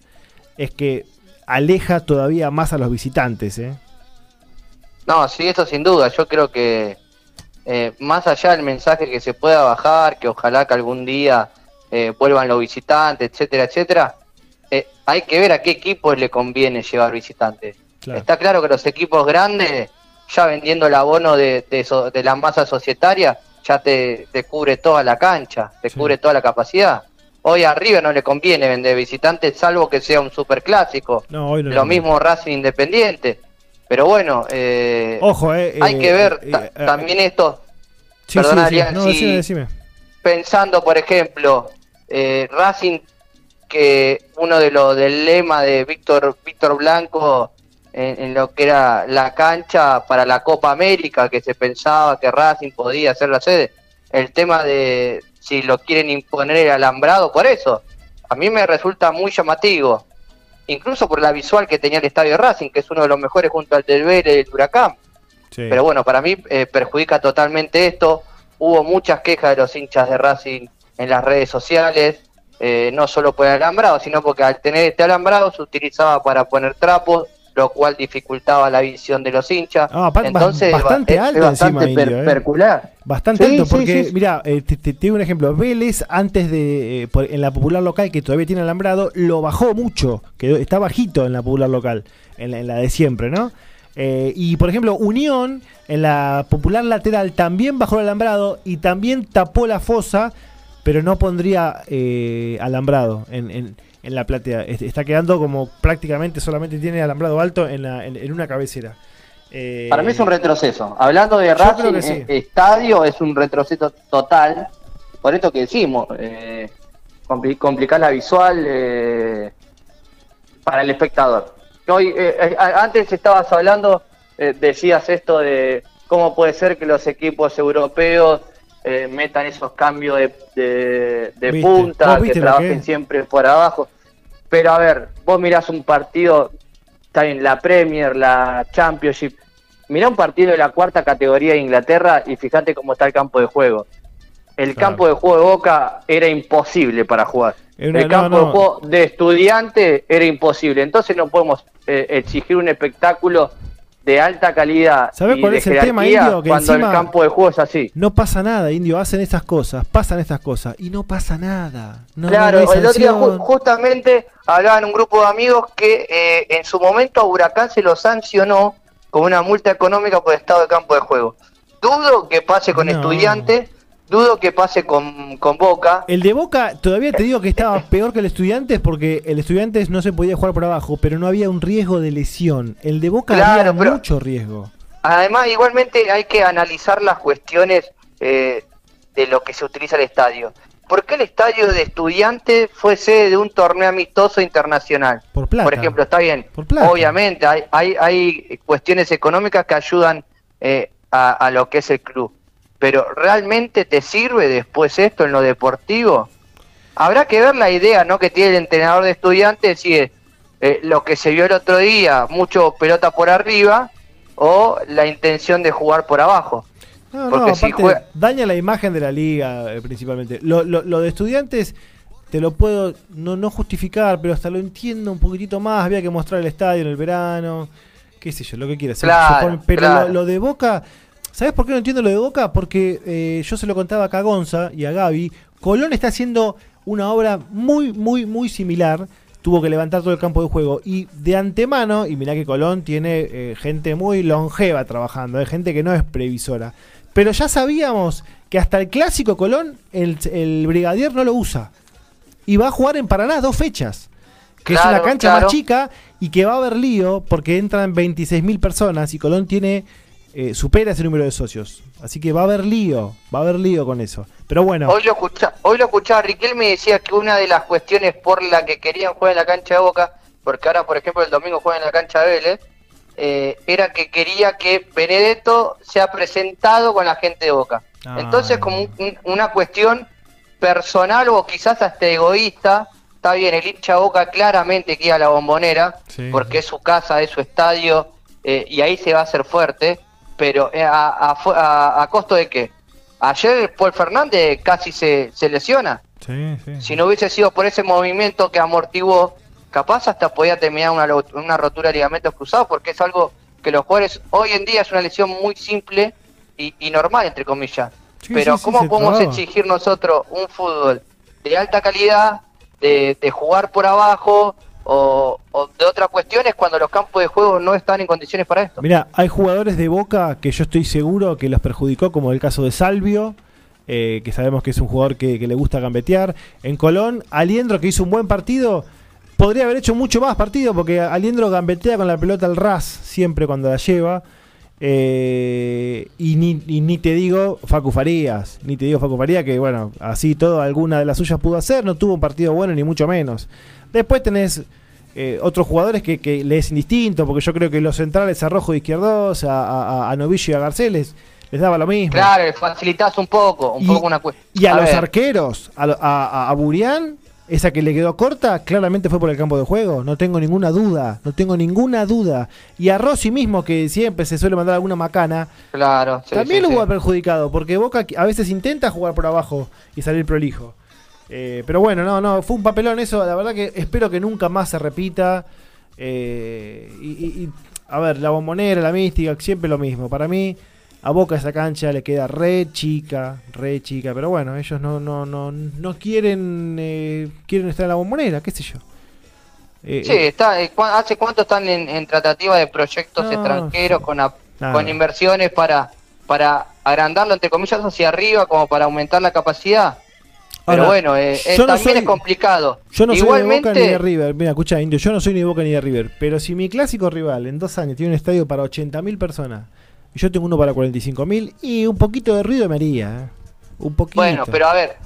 es que aleja todavía más a los visitantes. ¿eh? No, sí, eso sin duda. Yo creo que eh, más allá del mensaje que se pueda bajar, que ojalá que algún día eh, vuelvan los visitantes, etcétera, etcétera, eh, hay que ver a qué equipos le conviene llevar visitantes. Está claro que los equipos grandes, ya vendiendo el abono de, de, la masa societaria, ya te, cubre toda la cancha, te cubre toda la capacidad. Hoy a River no le conviene vender visitantes, salvo que sea un superclásico. No, Lo mismo Racing Independiente. Pero bueno, eh, Ojo, eh, hay que eh, ver eh, también esto. Sí, perdón, decime, Pensando, por ejemplo, Racing, que uno de los del lema de Víctor Víctor Blanco en, lo que era la cancha para la Copa América, que se pensaba que Racing podía ser la sede, el tema de si lo quieren imponer el alambrado, por eso, a mí me resulta muy llamativo incluso por la visual que tenía el estadio Racing, que es uno de los mejores junto al del Vélez y el Huracán. Pero bueno, para mí eh, perjudica totalmente esto. Hubo muchas quejas de los hinchas de Racing en las redes sociales, eh, no solo por el alambrado, sino porque al tener este alambrado se utilizaba para poner trapos, lo cual dificultaba la visión de los hinchas. Ah, Entonces, bastante alto bastante encima, percular. Bastante alto, porque, mira, eh, te, digo un ejemplo. Vélez, antes de, eh, en la popular local, que todavía tiene alambrado, lo bajó mucho, quedó, está bajito en la popular local, en la, de siempre, ¿no? Eh, y por ejemplo, Unión, en la popular lateral, también bajó el alambrado y también tapó la fosa, pero no pondría alambrado en en la platea. Está quedando como prácticamente solamente tiene alambrado alto en, la, en, una cabecera. Eh, Para mí es un retroceso. Hablando de Racing, eh, estadio es un retroceso total. Por esto que decimos, eh, complicar la visual eh, para el espectador. Hoy, antes estabas hablando, decías esto de cómo puede ser que los equipos europeos eh, metan esos cambios de, de, punta, que trabajen siempre por abajo. Pero a ver, vos mirás un partido, está en la Premier, la Championship, mirá un partido de la cuarta categoría de Inglaterra y fíjate cómo está el campo de juego. El campo de juego de Boca era imposible para jugar. el campo de juego de estudiante era imposible. Entonces no podemos eh, exigir un espectáculo de alta calidad. ¿Sabes cuál es el tema, Indio? Que cuando el campo de juego es así. No pasa nada, Indio. Hacen estas cosas, pasan estas cosas y no pasa nada. claro, el otro día justamente hablaba en un grupo de amigos que eh, en su momento a Huracán se lo sancionó con una multa económica por estado de campo de juego. Dudo que pase con estudiantes Dudo que pase con, Boca. El de Boca, todavía te digo que estaba peor que el Estudiantes porque el Estudiantes no se podía jugar por abajo, pero no había un riesgo de lesión. El de Boca había mucho riesgo. Además, igualmente hay que analizar las cuestiones eh, de lo que se utiliza el estadio. ¿Por qué el estadio de Estudiantes fue sede de un torneo amistoso internacional? Por plata. Por ejemplo, está bien. Obviamente, hay, hay, hay, cuestiones económicas que ayudan eh, a lo que es el club pero ¿realmente te sirve después esto en lo deportivo? Habrá que ver la idea ¿no? que tiene el entrenador de estudiantes, si es eh, lo que se vio el otro día, mucho pelota por arriba, o la intención de jugar por abajo. No, Porque si daña la imagen de la liga eh, principalmente. Lo, lo, de estudiantes te lo puedo no, no justificar, pero hasta lo entiendo un poquitito más. Había que mostrar el estadio en el verano, qué sé yo, lo que quieras. pero lo, de Boca ¿Sabes por qué no entiendo lo de Boca? Porque eh, yo se lo contaba a Cagonza y a Gaby. Colón está haciendo una obra muy, muy, muy similar. tuvo que levantar todo el campo de juego. Y de antemano, y mirá que Colón tiene eh, gente muy longeva trabajando, hay gente que no es previsora. Pero ya sabíamos que hasta el clásico Colón, el, Brigadier no lo usa. Y va a jugar en Paraná dos fechas. Que es una cancha más chica y que va a haber lío porque entran 26.000 personas y Colón tiene eh, supera ese número de socios. Así que va a haber lío, va a haber lío con eso. Pero bueno. Hoy lo, escucha, hoy lo escuchaba Riquelme y decía que una de las cuestiones por la que querían jugar en la cancha de Boca, porque ahora, por ejemplo, el domingo juegan en la cancha de Vélez, eh, era que quería que Benedetto sea presentado con la gente de Boca. Ah, Entonces, como una cuestión personal o quizás hasta egoísta, está bien, el hincha Boca claramente queda a la bombonera, porque es su casa, es su estadio, eh, y ahí se va a hacer fuerte pero eh, a, a, costo de qué? Ayer Paul Fernández casi se, se lesiona. Si no hubiese sido por ese movimiento que amortiguó, capaz hasta podía terminar una, una rotura de ligamentos cruzados, porque es algo que los jugadores hoy en día es una lesión muy simple y, normal, entre comillas. Pero ¿cómo podemos exigir nosotros un fútbol de alta calidad, de, de jugar por abajo, o, de otras cuestiones cuando los campos de juego no están en condiciones para esto. Mira, hay jugadores de Boca que yo estoy seguro que los perjudicó, como el caso de Salvio, eh, que sabemos que es un jugador que, le gusta gambetear. En Colón, Aliendro, que hizo un buen partido, podría haber hecho mucho más partido, porque Aliendro gambetea con la pelota al ras siempre cuando la lleva. Eh, y, ni, ni, te digo Facu Farías, ni te digo Facu Farías, que bueno, así todo, alguna de las suyas pudo hacer, no tuvo un partido bueno, ni mucho menos. Después tenés eh, otros jugadores que, que, le es indistinto, porque yo creo que los centrales a Rojo de Izquierdos, a, a, Novillo y a Garceles, les daba lo mismo. Claro, facilitas un poco, un y, poco una Y a, los arqueros, a, a, Burián, esa que le quedó corta, claramente fue por el campo de juego, no tengo ninguna duda, no tengo ninguna duda. Y a Rossi mismo, que siempre se suele mandar alguna macana, claro, también lo hubo perjudicado, porque Boca a veces intenta jugar por abajo y salir prolijo. Eh, pero bueno, no, no, fue un papelón eso. La verdad que espero que nunca más se repita. Eh, y, a ver, la bombonera, la mística, siempre lo mismo. Para mí, a Boca esa cancha le queda re chica, re chica. Pero bueno, ellos no, no, no, no quieren, eh, quieren estar en la bombonera, qué sé yo. sí, está, ¿hace cuánto están en, tratativa de proyectos extranjeros con, con inversiones para, para agrandarlo, entre comillas, hacia arriba, como para aumentar la capacidad? Pero bueno, eh, eh, también es complicado. Yo no soy de Boca ni de River. Mira, escucha, Indio, yo no soy ni de Boca ni de River. Pero si mi clásico rival en dos años tiene un estadio para 80.000 personas y yo tengo uno para 45.000 y un poquito de ruido me haría. ¿eh? Un poquito. Bueno, pero a ver,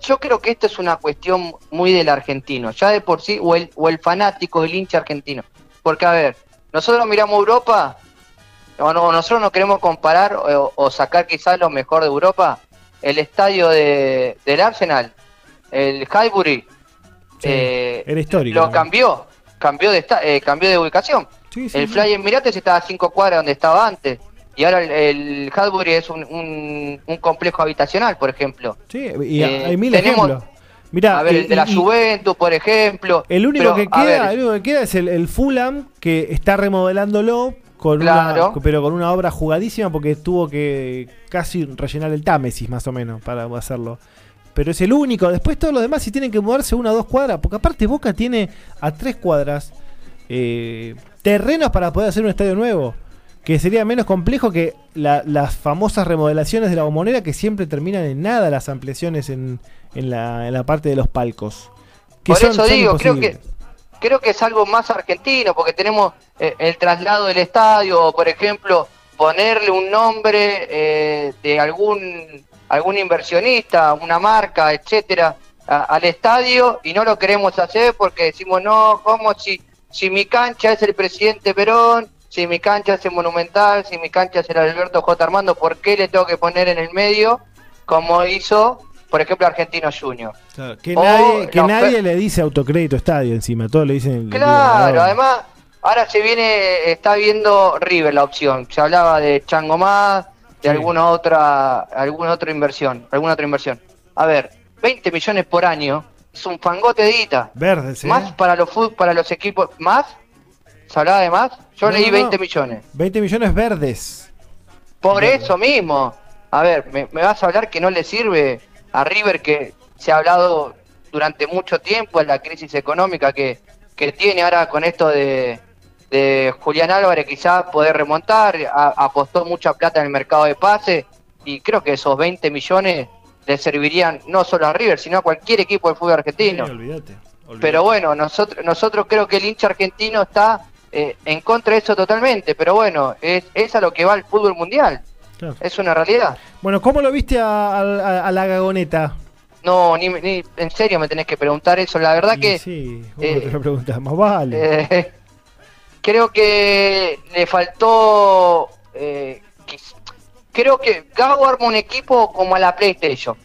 yo creo que esto es una cuestión muy del argentino, ya de por sí, o el, o el fanático, el hincha argentino. Porque, a ver, nosotros miramos Europa, o no, nosotros no queremos comparar o, o sacar quizás lo mejor de Europa el estadio de, del Arsenal, el Highbury, eh, era histórico. Lo cambió, cambió de, eh, cambió de ubicación. el Fly Emirates estaba a cinco cuadras donde estaba antes. Y ahora el, Highbury es un, un, complejo habitacional, por ejemplo. Sí, y hay eh, mil ejemplos. Mirá, a ver, el de la Juventus, por ejemplo. El único, que queda, el único que queda es el, el Fulham, que está remodelándolo con una, pero con una obra jugadísima porque tuvo que casi rellenar el Támesis más o menos para hacerlo. Pero es el único. Después todos los demás si tienen que mudarse una o dos cuadras. Porque aparte Boca tiene a tres cuadras eh, terrenos para poder hacer un estadio nuevo. Que sería menos complejo que las famosas remodelaciones de la bombonera que siempre terminan en nada las ampliaciones en, en, la, en la parte de los palcos. Por eso digo, creo que creo que es algo más argentino, porque tenemos eh, el traslado del estadio, por ejemplo, ponerle un nombre eh, de algún algún inversionista, una marca, etcétera, al estadio y no lo queremos hacer porque decimos no, ¿cómo si si mi cancha es el presidente Perón, si mi cancha es el Monumental, si mi cancha es el Alberto J. Armando, ¿por qué le tengo que poner en el medio como hizo por ejemplo, Argentino Junior. que nadie, que nadie le dice autocrédito estadio encima, todos le dicen. Claro, además, ahora se viene, está viendo River la opción. Se hablaba de Chango más, de alguna otra, alguna otra inversión, alguna otra inversión. A ver, 20 millones por año es un fangote de guita. Verdes, ¿eh? Más para los para los equipos, más. ¿Se hablaba de más? Yo leí 20 millones. 20 millones verdes. Por eso mismo. A ver, me, me vas a hablar que no le sirve a River que se ha hablado durante mucho tiempo en la crisis económica que, que tiene ahora con esto de, de Julián Álvarez quizás poder remontar, apostó mucha plata en el mercado de pase y creo que esos 20 millones le servirían no solo a River, sino a cualquier equipo del fútbol argentino. Pero bueno, nosotros, nosotros creo que el hincha argentino está eh, en contra de eso totalmente, pero bueno, es, es a lo que va el fútbol mundial. Es una realidad. Bueno, ¿cómo lo viste a, la gagoneta? No, ni, ni, en serio me tenés que preguntar eso. La verdad que. Sí, eh, te lo preguntas, más vale. Eh, creo que le faltó. Eh, creo que Gago arma un equipo como a la PlayStation.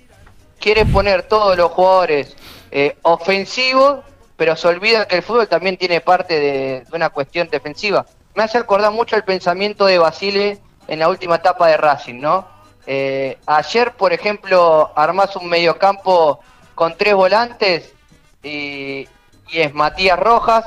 Quiere poner todos los jugadores eh, ofensivos, pero se olvida que el fútbol también tiene parte de, una cuestión defensiva. Me hace acordar mucho el pensamiento de Basile en la última etapa de Racing, ¿no? Eh, ayer, por ejemplo, armás un mediocampo con tres volantes y es Matías Rojas,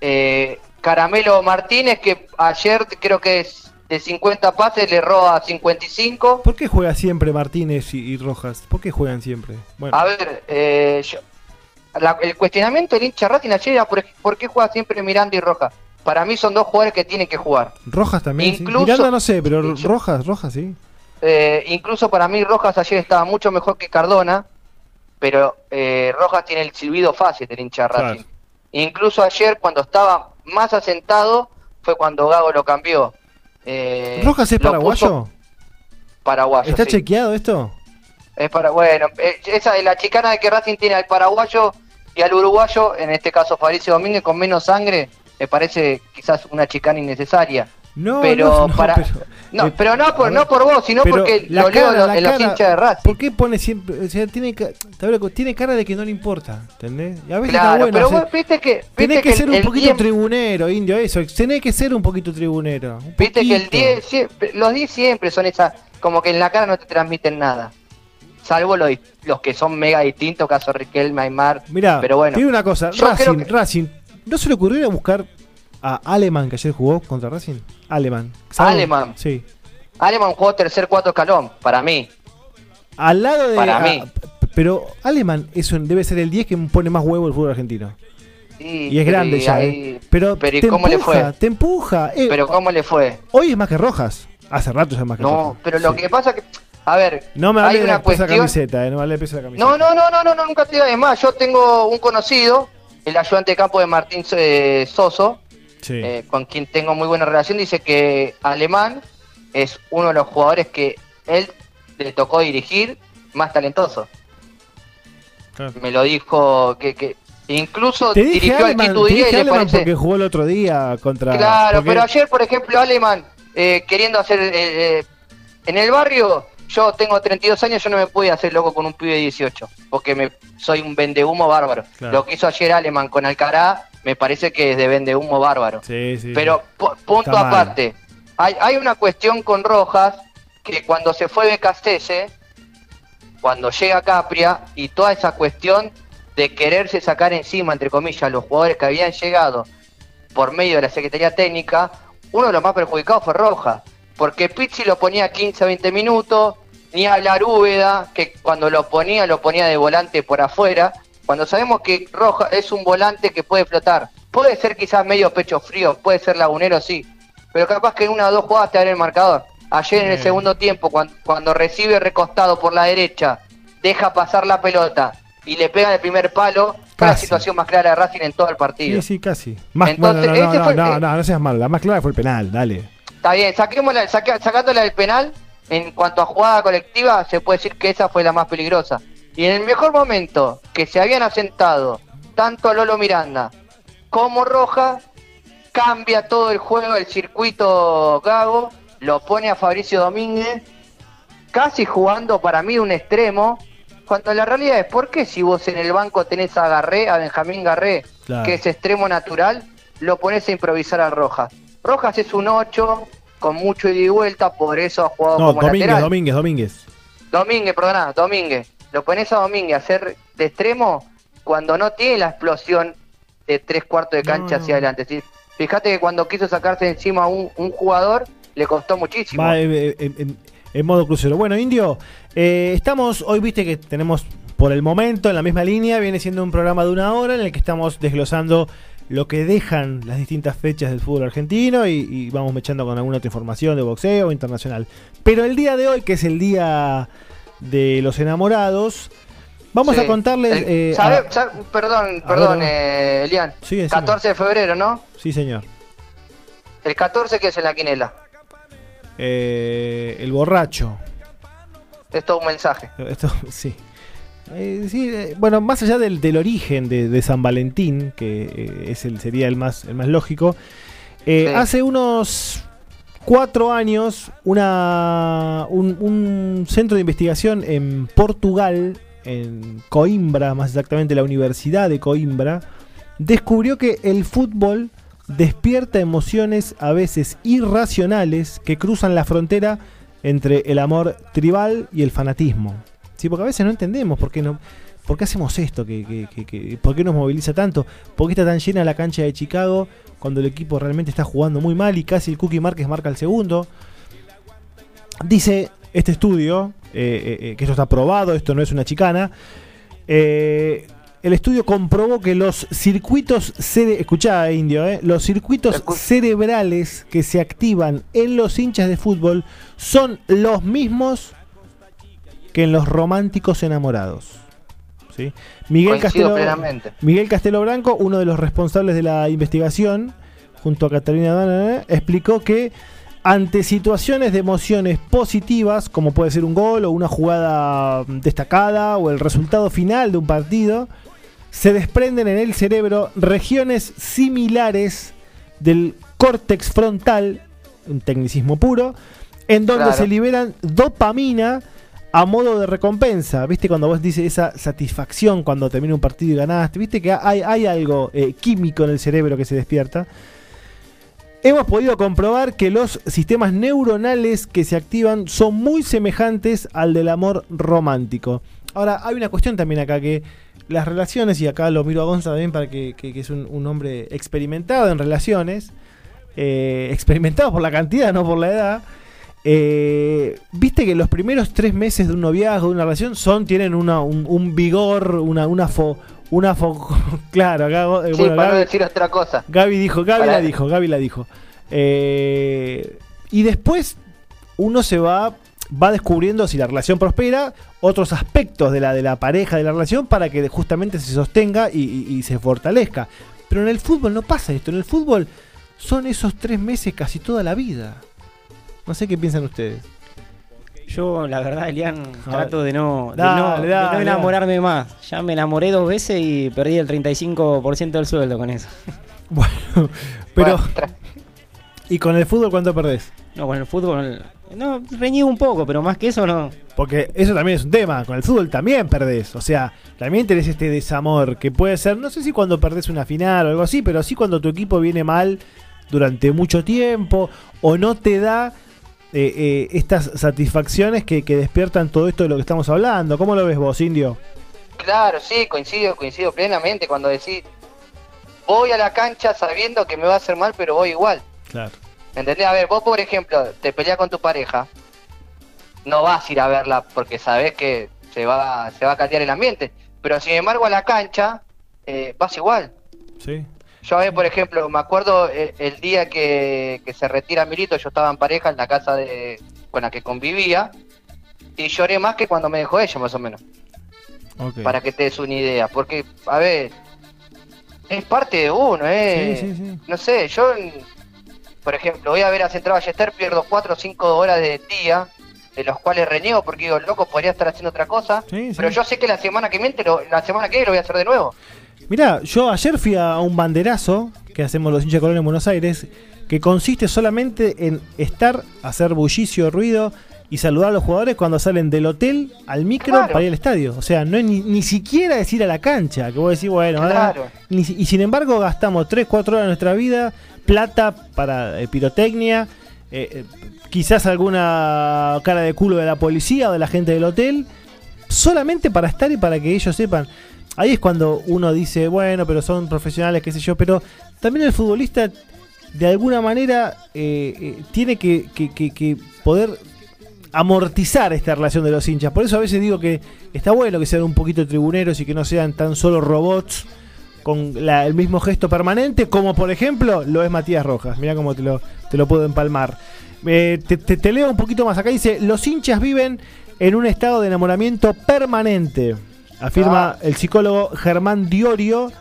eh, Caramelo Martínez, que ayer creo que es de 50 pases le erró a 55. ¿Por qué juega siempre Martínez y, Rojas? ¿Por qué juegan siempre? A ver, eh, el cuestionamiento del hincha Racing ayer era por, qué juega siempre Miranda y Rojas. Para mí son dos jugadores que tienen que jugar. Rojas también. Incluso, Miranda no sé, pero Rojas, Rojas sí. Eh, incluso para mí Rojas ayer estaba mucho mejor que Cardona, pero eh, Rojas tiene el silbido fácil del hincha Racing. Incluso ayer, cuando estaba más asentado, fue cuando Gago lo cambió. Eh, ¿Rojas es paraguayo? Paraguayo. ¿Está chequeado esto? Es para, bueno, eh, esa es la chicana de que Racing tiene al paraguayo y al uruguayo, en este caso Fabricio Domínguez, con menos sangre, me parece quizás una chicana innecesaria. No, pero no, para pero, no, eh, pero no por, no por vos, sino porque lo leo en los hinchas de Racing. ¿Por qué pone siempre, o sea, tiene, tiene cara de que no le importa, ¿entendés? a veces claro, está bueno, pero vos viste que viste tenés que, ser un poquito tribunero, indio, eso, tenés que ser un poquito tribunero. viste que el 10 los 10 siempre son esas como que en la cara no te transmiten nada. Salvo los, los que son mega distintos, caso Riquelme, Aymar. Mira, pero bueno. Tiene una cosa, Racing, Racing, ¿no se le ocurrió ir a buscar a Aleman, que ayer jugó contra Racing. Aleman. Aleman. Sí. Aleman jugó tercer cuarto escalón, para mí. Al lado de. Para mí. Pero Aleman debe ser el 10 que pone más huevo el fútbol argentino. y es grande ya. Eh. Pero, pero te cómo empuja, le fue? Te empuja. Eh. pero ¿cómo le fue? Hoy es más que Rojas. Hace rato es más que no, Rojas. No, pero lo que pasa que. A ver, no me hay una cuestión... camiseta, eh, no vale peso la camiseta. No, no, no, no, no, nunca te digo más. Yo tengo un conocido, el ayudante de campo de Martín Soso, eh, con quien tengo muy buena relación, dice que Alemán es uno de los jugadores que él le tocó dirigir más talentoso. Me lo dijo que, incluso dirigió al Quito y le parece... porque jugó el otro día contra Claro, pero ayer, por ejemplo, Alemán eh, queriendo hacer eh, en el barrio yo tengo 32 años, yo no me pude hacer loco con un pibe de 18, porque me soy un vendehumo bárbaro. Lo que hizo ayer Alemán con Alcará me parece que es de vende humo bárbaro. Sí, sí, Pero punto aparte, hay, hay, una cuestión con Rojas que cuando se fue de Castese, cuando llega Capria y toda esa cuestión de quererse sacar encima, entre comillas, los jugadores que habían llegado por medio de la Secretaría Técnica, uno de los más perjudicados fue Rojas, porque Pizzi lo ponía 15 a 20 minutos, ni hablar Úbeda, que cuando lo ponía, lo ponía de volante por afuera, cuando sabemos que Roja es un volante que puede flotar. Puede ser quizás medio pecho frío, puede ser lagunero, sí. Pero capaz que en una o dos jugadas te abre el marcador. Ayer en el segundo tiempo, cuando, recibe recostado por la derecha, deja pasar la pelota y le pega el primer palo, fue la situación más clara de Racing en todo el partido. Sí, sí, casi. Más, no, no, no, no, no, seas malo. La más clara fue el penal, dale. Está bien, saquémosla, sacándola del penal, en cuanto a jugada colectiva, se puede decir que esa fue la más peligrosa. Y en el mejor momento que se habían asentado tanto Lolo Miranda como Roja, cambia todo el juego, el circuito Gago, lo pone a Fabricio Domínguez, casi jugando para mí un extremo, cuando la realidad es, ¿por qué si vos en el banco tenés a Garré, a Benjamín Garré, que es extremo natural, lo pones a improvisar a Rojas? Rojas es un 8, con mucho ida y vuelta, por eso ha jugado no, como Domínguez, lateral. Domínguez, Domínguez. Domínguez, perdona, Domínguez lo pones a Domínguez a hacer de extremo cuando no tiene la explosión de tres cuartos de cancha hacia adelante. Fíjate que cuando quiso sacarse encima a un, jugador, le costó muchísimo. en, modo crucero. Bueno, Indio, eh, estamos, hoy viste que tenemos por el momento, en la misma línea, viene siendo un programa de una hora en el que estamos desglosando lo que dejan las distintas fechas del fútbol argentino y, vamos mechando con alguna otra información de boxeo internacional. Pero el día de hoy, que es el día de los enamorados, vamos a contarles... Eh, perdón, perdón, eh, Elian. 14 de febrero, ¿no? Sí, señor. ¿El 14 que es en la quinela? Eh, el borracho. Es todo un mensaje. Esto, sí. Eh, sí, eh, bueno, más allá del, origen de, San Valentín, que eh, es el, sería el más, el más lógico, hace unos cuatro años una, un, centro de investigación en Portugal, en Coimbra, más exactamente la Universidad de Coimbra, descubrió que el fútbol despierta emociones a veces irracionales que cruzan la frontera entre el amor tribal y el fanatismo. Sí, porque a veces no entendemos por qué no. ¿Por qué hacemos esto? ¿Qué, por qué nos moviliza tanto? ¿Por qué está tan llena la cancha de Chicago cuando el equipo realmente está jugando muy mal y casi el Cookie Márquez marca el segundo? Dice este estudio, eh, eh, eh, que esto está probado, esto no es una chicana. el estudio comprobó que los circuitos escuchá, indio, los circuitos cerebrales que se activan en los hinchas de fútbol son los mismos que en Los Románticos Enamorados. ¿sí? Miguel, Castelo, Miguel Castelo Branco, uno de los responsables de la investigación, junto a Catalina Dana, explicó que ante situaciones de emociones positivas, como puede ser un gol o una jugada destacada o el resultado final de un partido, se desprenden en el cerebro regiones similares del córtex frontal, un tecnicismo puro, en donde se liberan dopamina a modo de recompensa. ¿Viste cuando vos dices esa satisfacción cuando termina un partido y ganaste? ¿Viste que hay, hay algo eh, químico en el cerebro que se despierta? Hemos podido comprobar que los sistemas neuronales que se activan son muy semejantes al del amor romántico. Ahora, hay una cuestión también acá que las relaciones, y acá lo miro a Gonza también para que, es un, hombre experimentado en relaciones, eh, experimentado por la cantidad, no por la edad, eh, Viste que los primeros tres meses de un noviazgo, de una relación, son, tienen una, un, vigor, una, una fo, una fo, claro, acá, eh, para decir otra cosa. Gaby dijo, Gaby la dijo, Gaby la dijo. Eh, y después uno se va, va descubriendo si la relación prospera, otros aspectos de la, de la pareja, de la relación, para que justamente se sostenga y se fortalezca. Pero en el fútbol no pasa esto, en el fútbol son esos tres meses casi toda la vida. No sé qué piensan ustedes. Yo, la verdad, Elian, trato de no, enamorarme más. Ya me enamoré dos veces y perdí el 35% del sueldo con eso. Bueno, pero. ¿Y con el fútbol cuánto perdés? No, con el fútbol. No, reñigo un poco, pero más que eso no. Porque eso también es un tema. Con el fútbol también perdés. O sea, también tenés este desamor que puede ser, no sé si cuando perdés una final o algo así, pero sí cuando tu equipo viene mal durante mucho tiempo o no te da eh, eh, estas satisfacciones que, despiertan todo esto de lo que estamos hablando. ¿Cómo lo ves vos, Indio? Claro, sí, coincido, coincido plenamente cuando decís, voy a la cancha sabiendo que me va a hacer mal, pero voy igual. Claro. ¿Entendés? A ver, vos por ejemplo, te peleas con tu pareja, no vas a ir a verla porque sabes que se va, se va a cambiar el ambiente, pero sin embargo a la cancha eh, vas igual. Sí. Yo, a por ejemplo, me acuerdo eh, el, día que, se retira Milito, yo estaba en pareja en la casa de con la que convivía y lloré más que cuando me dejó ella, más o menos. Para que te des una idea. Porque, a ver, es parte de uno, ¿eh? No sé, yo, por ejemplo, voy a ver a Central Ballester, pierdo 4 o 5 horas de día, de los cuales reniego porque digo, loco, podría estar haciendo otra cosa. pero yo sé que la semana que viene, la semana que viene lo voy a hacer de nuevo. Mirá, yo ayer fui a un banderazo que hacemos los hinchas de en Buenos Aires, que consiste solamente en estar, hacer bullicio, ruido y saludar a los jugadores cuando salen del hotel al micro para ir al estadio. O sea, no es ni, siquiera decir a la cancha, que vos decís, bueno, y sin embargo gastamos 3, 4 horas de nuestra vida, plata para eh, pirotecnia, eh, eh, quizás alguna cara de culo de la policía o de la gente del hotel, solamente para estar y para que ellos sepan. Ahí es cuando uno dice, bueno, pero son profesionales, qué sé yo, pero también el futbolista de alguna manera eh, eh, tiene que, poder amortizar esta relación de los hinchas. Por eso a veces digo que está bueno que sean un poquito tribuneros y que no sean tan solo robots con el mismo gesto permanente, como por ejemplo lo es Matías Rojas. Mira cómo te lo, te lo puedo empalmar. Eh, te, leo un poquito más acá. Dice, los hinchas viven en un estado de enamoramiento permanente, afirma ah. el psicólogo Germán Diorio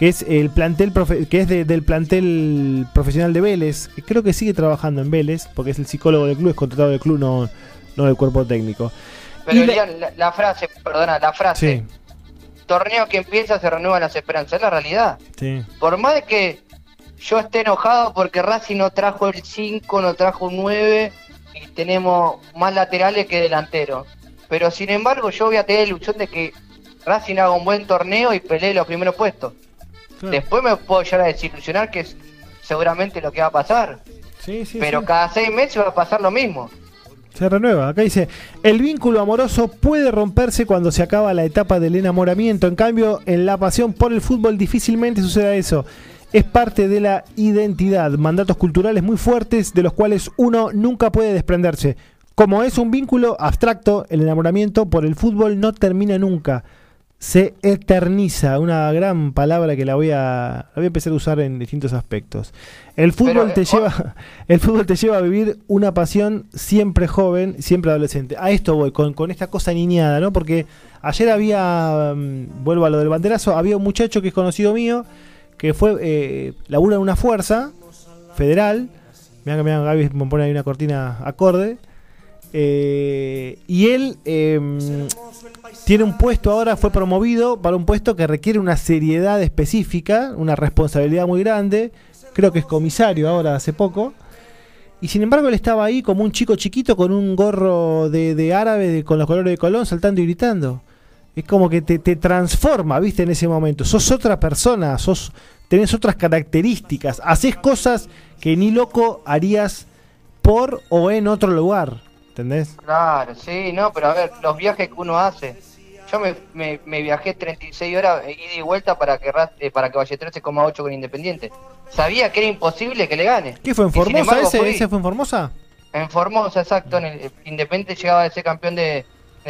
que es el plantel que es del plantel profesional de Vélez, creo que sigue trabajando en Vélez, porque es el psicólogo del club, es contratado del club, no, no del cuerpo técnico. Pero la, frase, perdona, la frase. Torneo que empieza se renuevan las esperanzas, es la realidad. Por más de que yo esté enojado porque Racing no trajo el 5, no trajo un 9 y tenemos más laterales que delanteros. Pero sin embargo yo voy a tener la ilusión de que Racing haga un buen torneo y pelee los primeros puestos. Después me puedo llegar a desilusionar que es seguramente lo que va a pasar. Pero cada seis meses va a pasar lo mismo. Se renueva. Acá dice, el vínculo amoroso puede romperse cuando se acaba la etapa del enamoramiento. En cambio, en la pasión por el fútbol difícilmente suceda eso. Es parte de la identidad, mandatos culturales muy fuertes de los cuales uno nunca puede desprenderse. Como es un vínculo abstracto, el enamoramiento por el fútbol no termina nunca se eterniza, una gran palabra que la voy a, voy a empezar a usar en distintos aspectos. El fútbol te eh, lleva, el fútbol te lleva a vivir una pasión siempre joven, siempre adolescente. A esto voy, con, con esta cosa niñada, ¿no? Porque ayer había, mm, vuelvo a lo del banderazo, había un muchacho que es conocido mío, que fue, eh, labura en una fuerza federal, me que Gaby me pone ahí una cortina acorde, eh, y él em, tiene un puesto ahora, fue promovido para un puesto que requiere una seriedad específica, una responsabilidad muy grande. Creo que es comisario ahora, hace poco. Y sin embargo, él estaba ahí como un chico chiquito con un gorro de, árabe con los colores de Colón, saltando y gritando. Es como que te, te, transforma, ¿viste? En ese momento. Sos otra persona, sos, tenés otras características. Haces cosas que ni loco harías por o en otro lugar. ¿Entendés? Claro, sí, no, pero a ver, los viajes que uno hace. Yo me, me, viajé 36 horas ida y vuelta para que eh, para que vaya 13,8 con Independiente. Sabía que era imposible que le gane. ¿Qué fue en Formosa? ¿Ese, fue en Formosa? En Formosa, exacto. En el, Independiente llegaba a ser campeón de,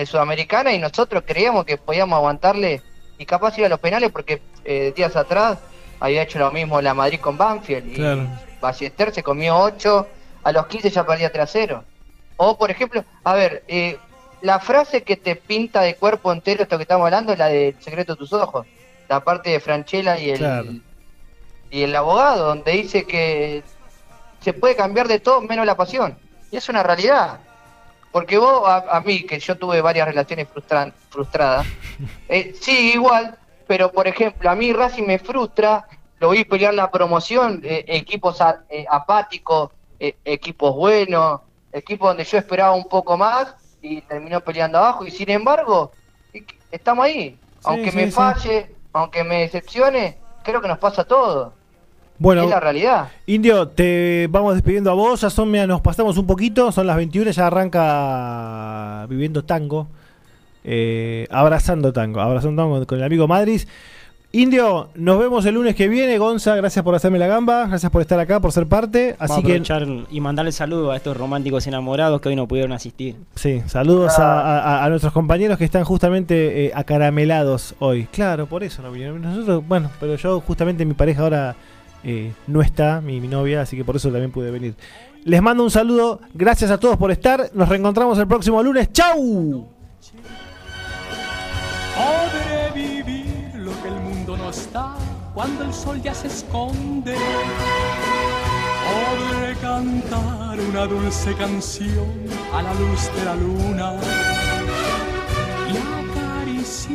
Sudamericana y nosotros creíamos que podíamos aguantarle y capaz ir a los penales porque eh, días atrás había hecho lo mismo la Madrid con Banfield y Ballester se comió 8, a los 15 ya perdía 3 0. O, por ejemplo, a ver, eh, la frase que te pinta de cuerpo entero esto que estamos hablando es la de secreto de tus ojos. La parte de Franchella y el, y el abogado, donde dice que se puede cambiar de todo menos la pasión. Y es una realidad. Porque vos, a, mí, que yo tuve varias relaciones frustradas, eh, sí, igual, pero por ejemplo, a mí Racing me frustra, lo vi pelear la promoción, eh, equipos apáticos, equipos buenos, equipo donde yo esperaba un poco más y terminó peleando abajo y sin embargo estamos ahí. aunque me falle, aunque me decepcione, creo que nos pasa todo. Bueno, es la realidad. Indio, te vamos despidiendo a vos. Ya son, nos pasamos un poquito. Son las 21, ya arranca viviendo tango. Eh, abrazando tango. Abrazando tango con el amigo Madrid. Indio, nos vemos el lunes que viene. Gonza, gracias por hacerme la gamba, gracias por estar acá, por ser parte. Así que y mandarle saludos a estos románticos enamorados que hoy no pudieron asistir. Sí, saludos a, nuestros compañeros que están justamente eh, acaramelados hoy. Claro, por eso no vinieron. Nosotros, bueno, pero yo justamente mi pareja ahora eh, no está, mi, mi novia, así que por eso también pude venir. Les mando un saludo, gracias a todos por estar. Nos reencontramos el próximo lunes. ¡Chau! cuando el sol ya se esconde. Podré cantar una dulce canción a la luz de la luna y acariciar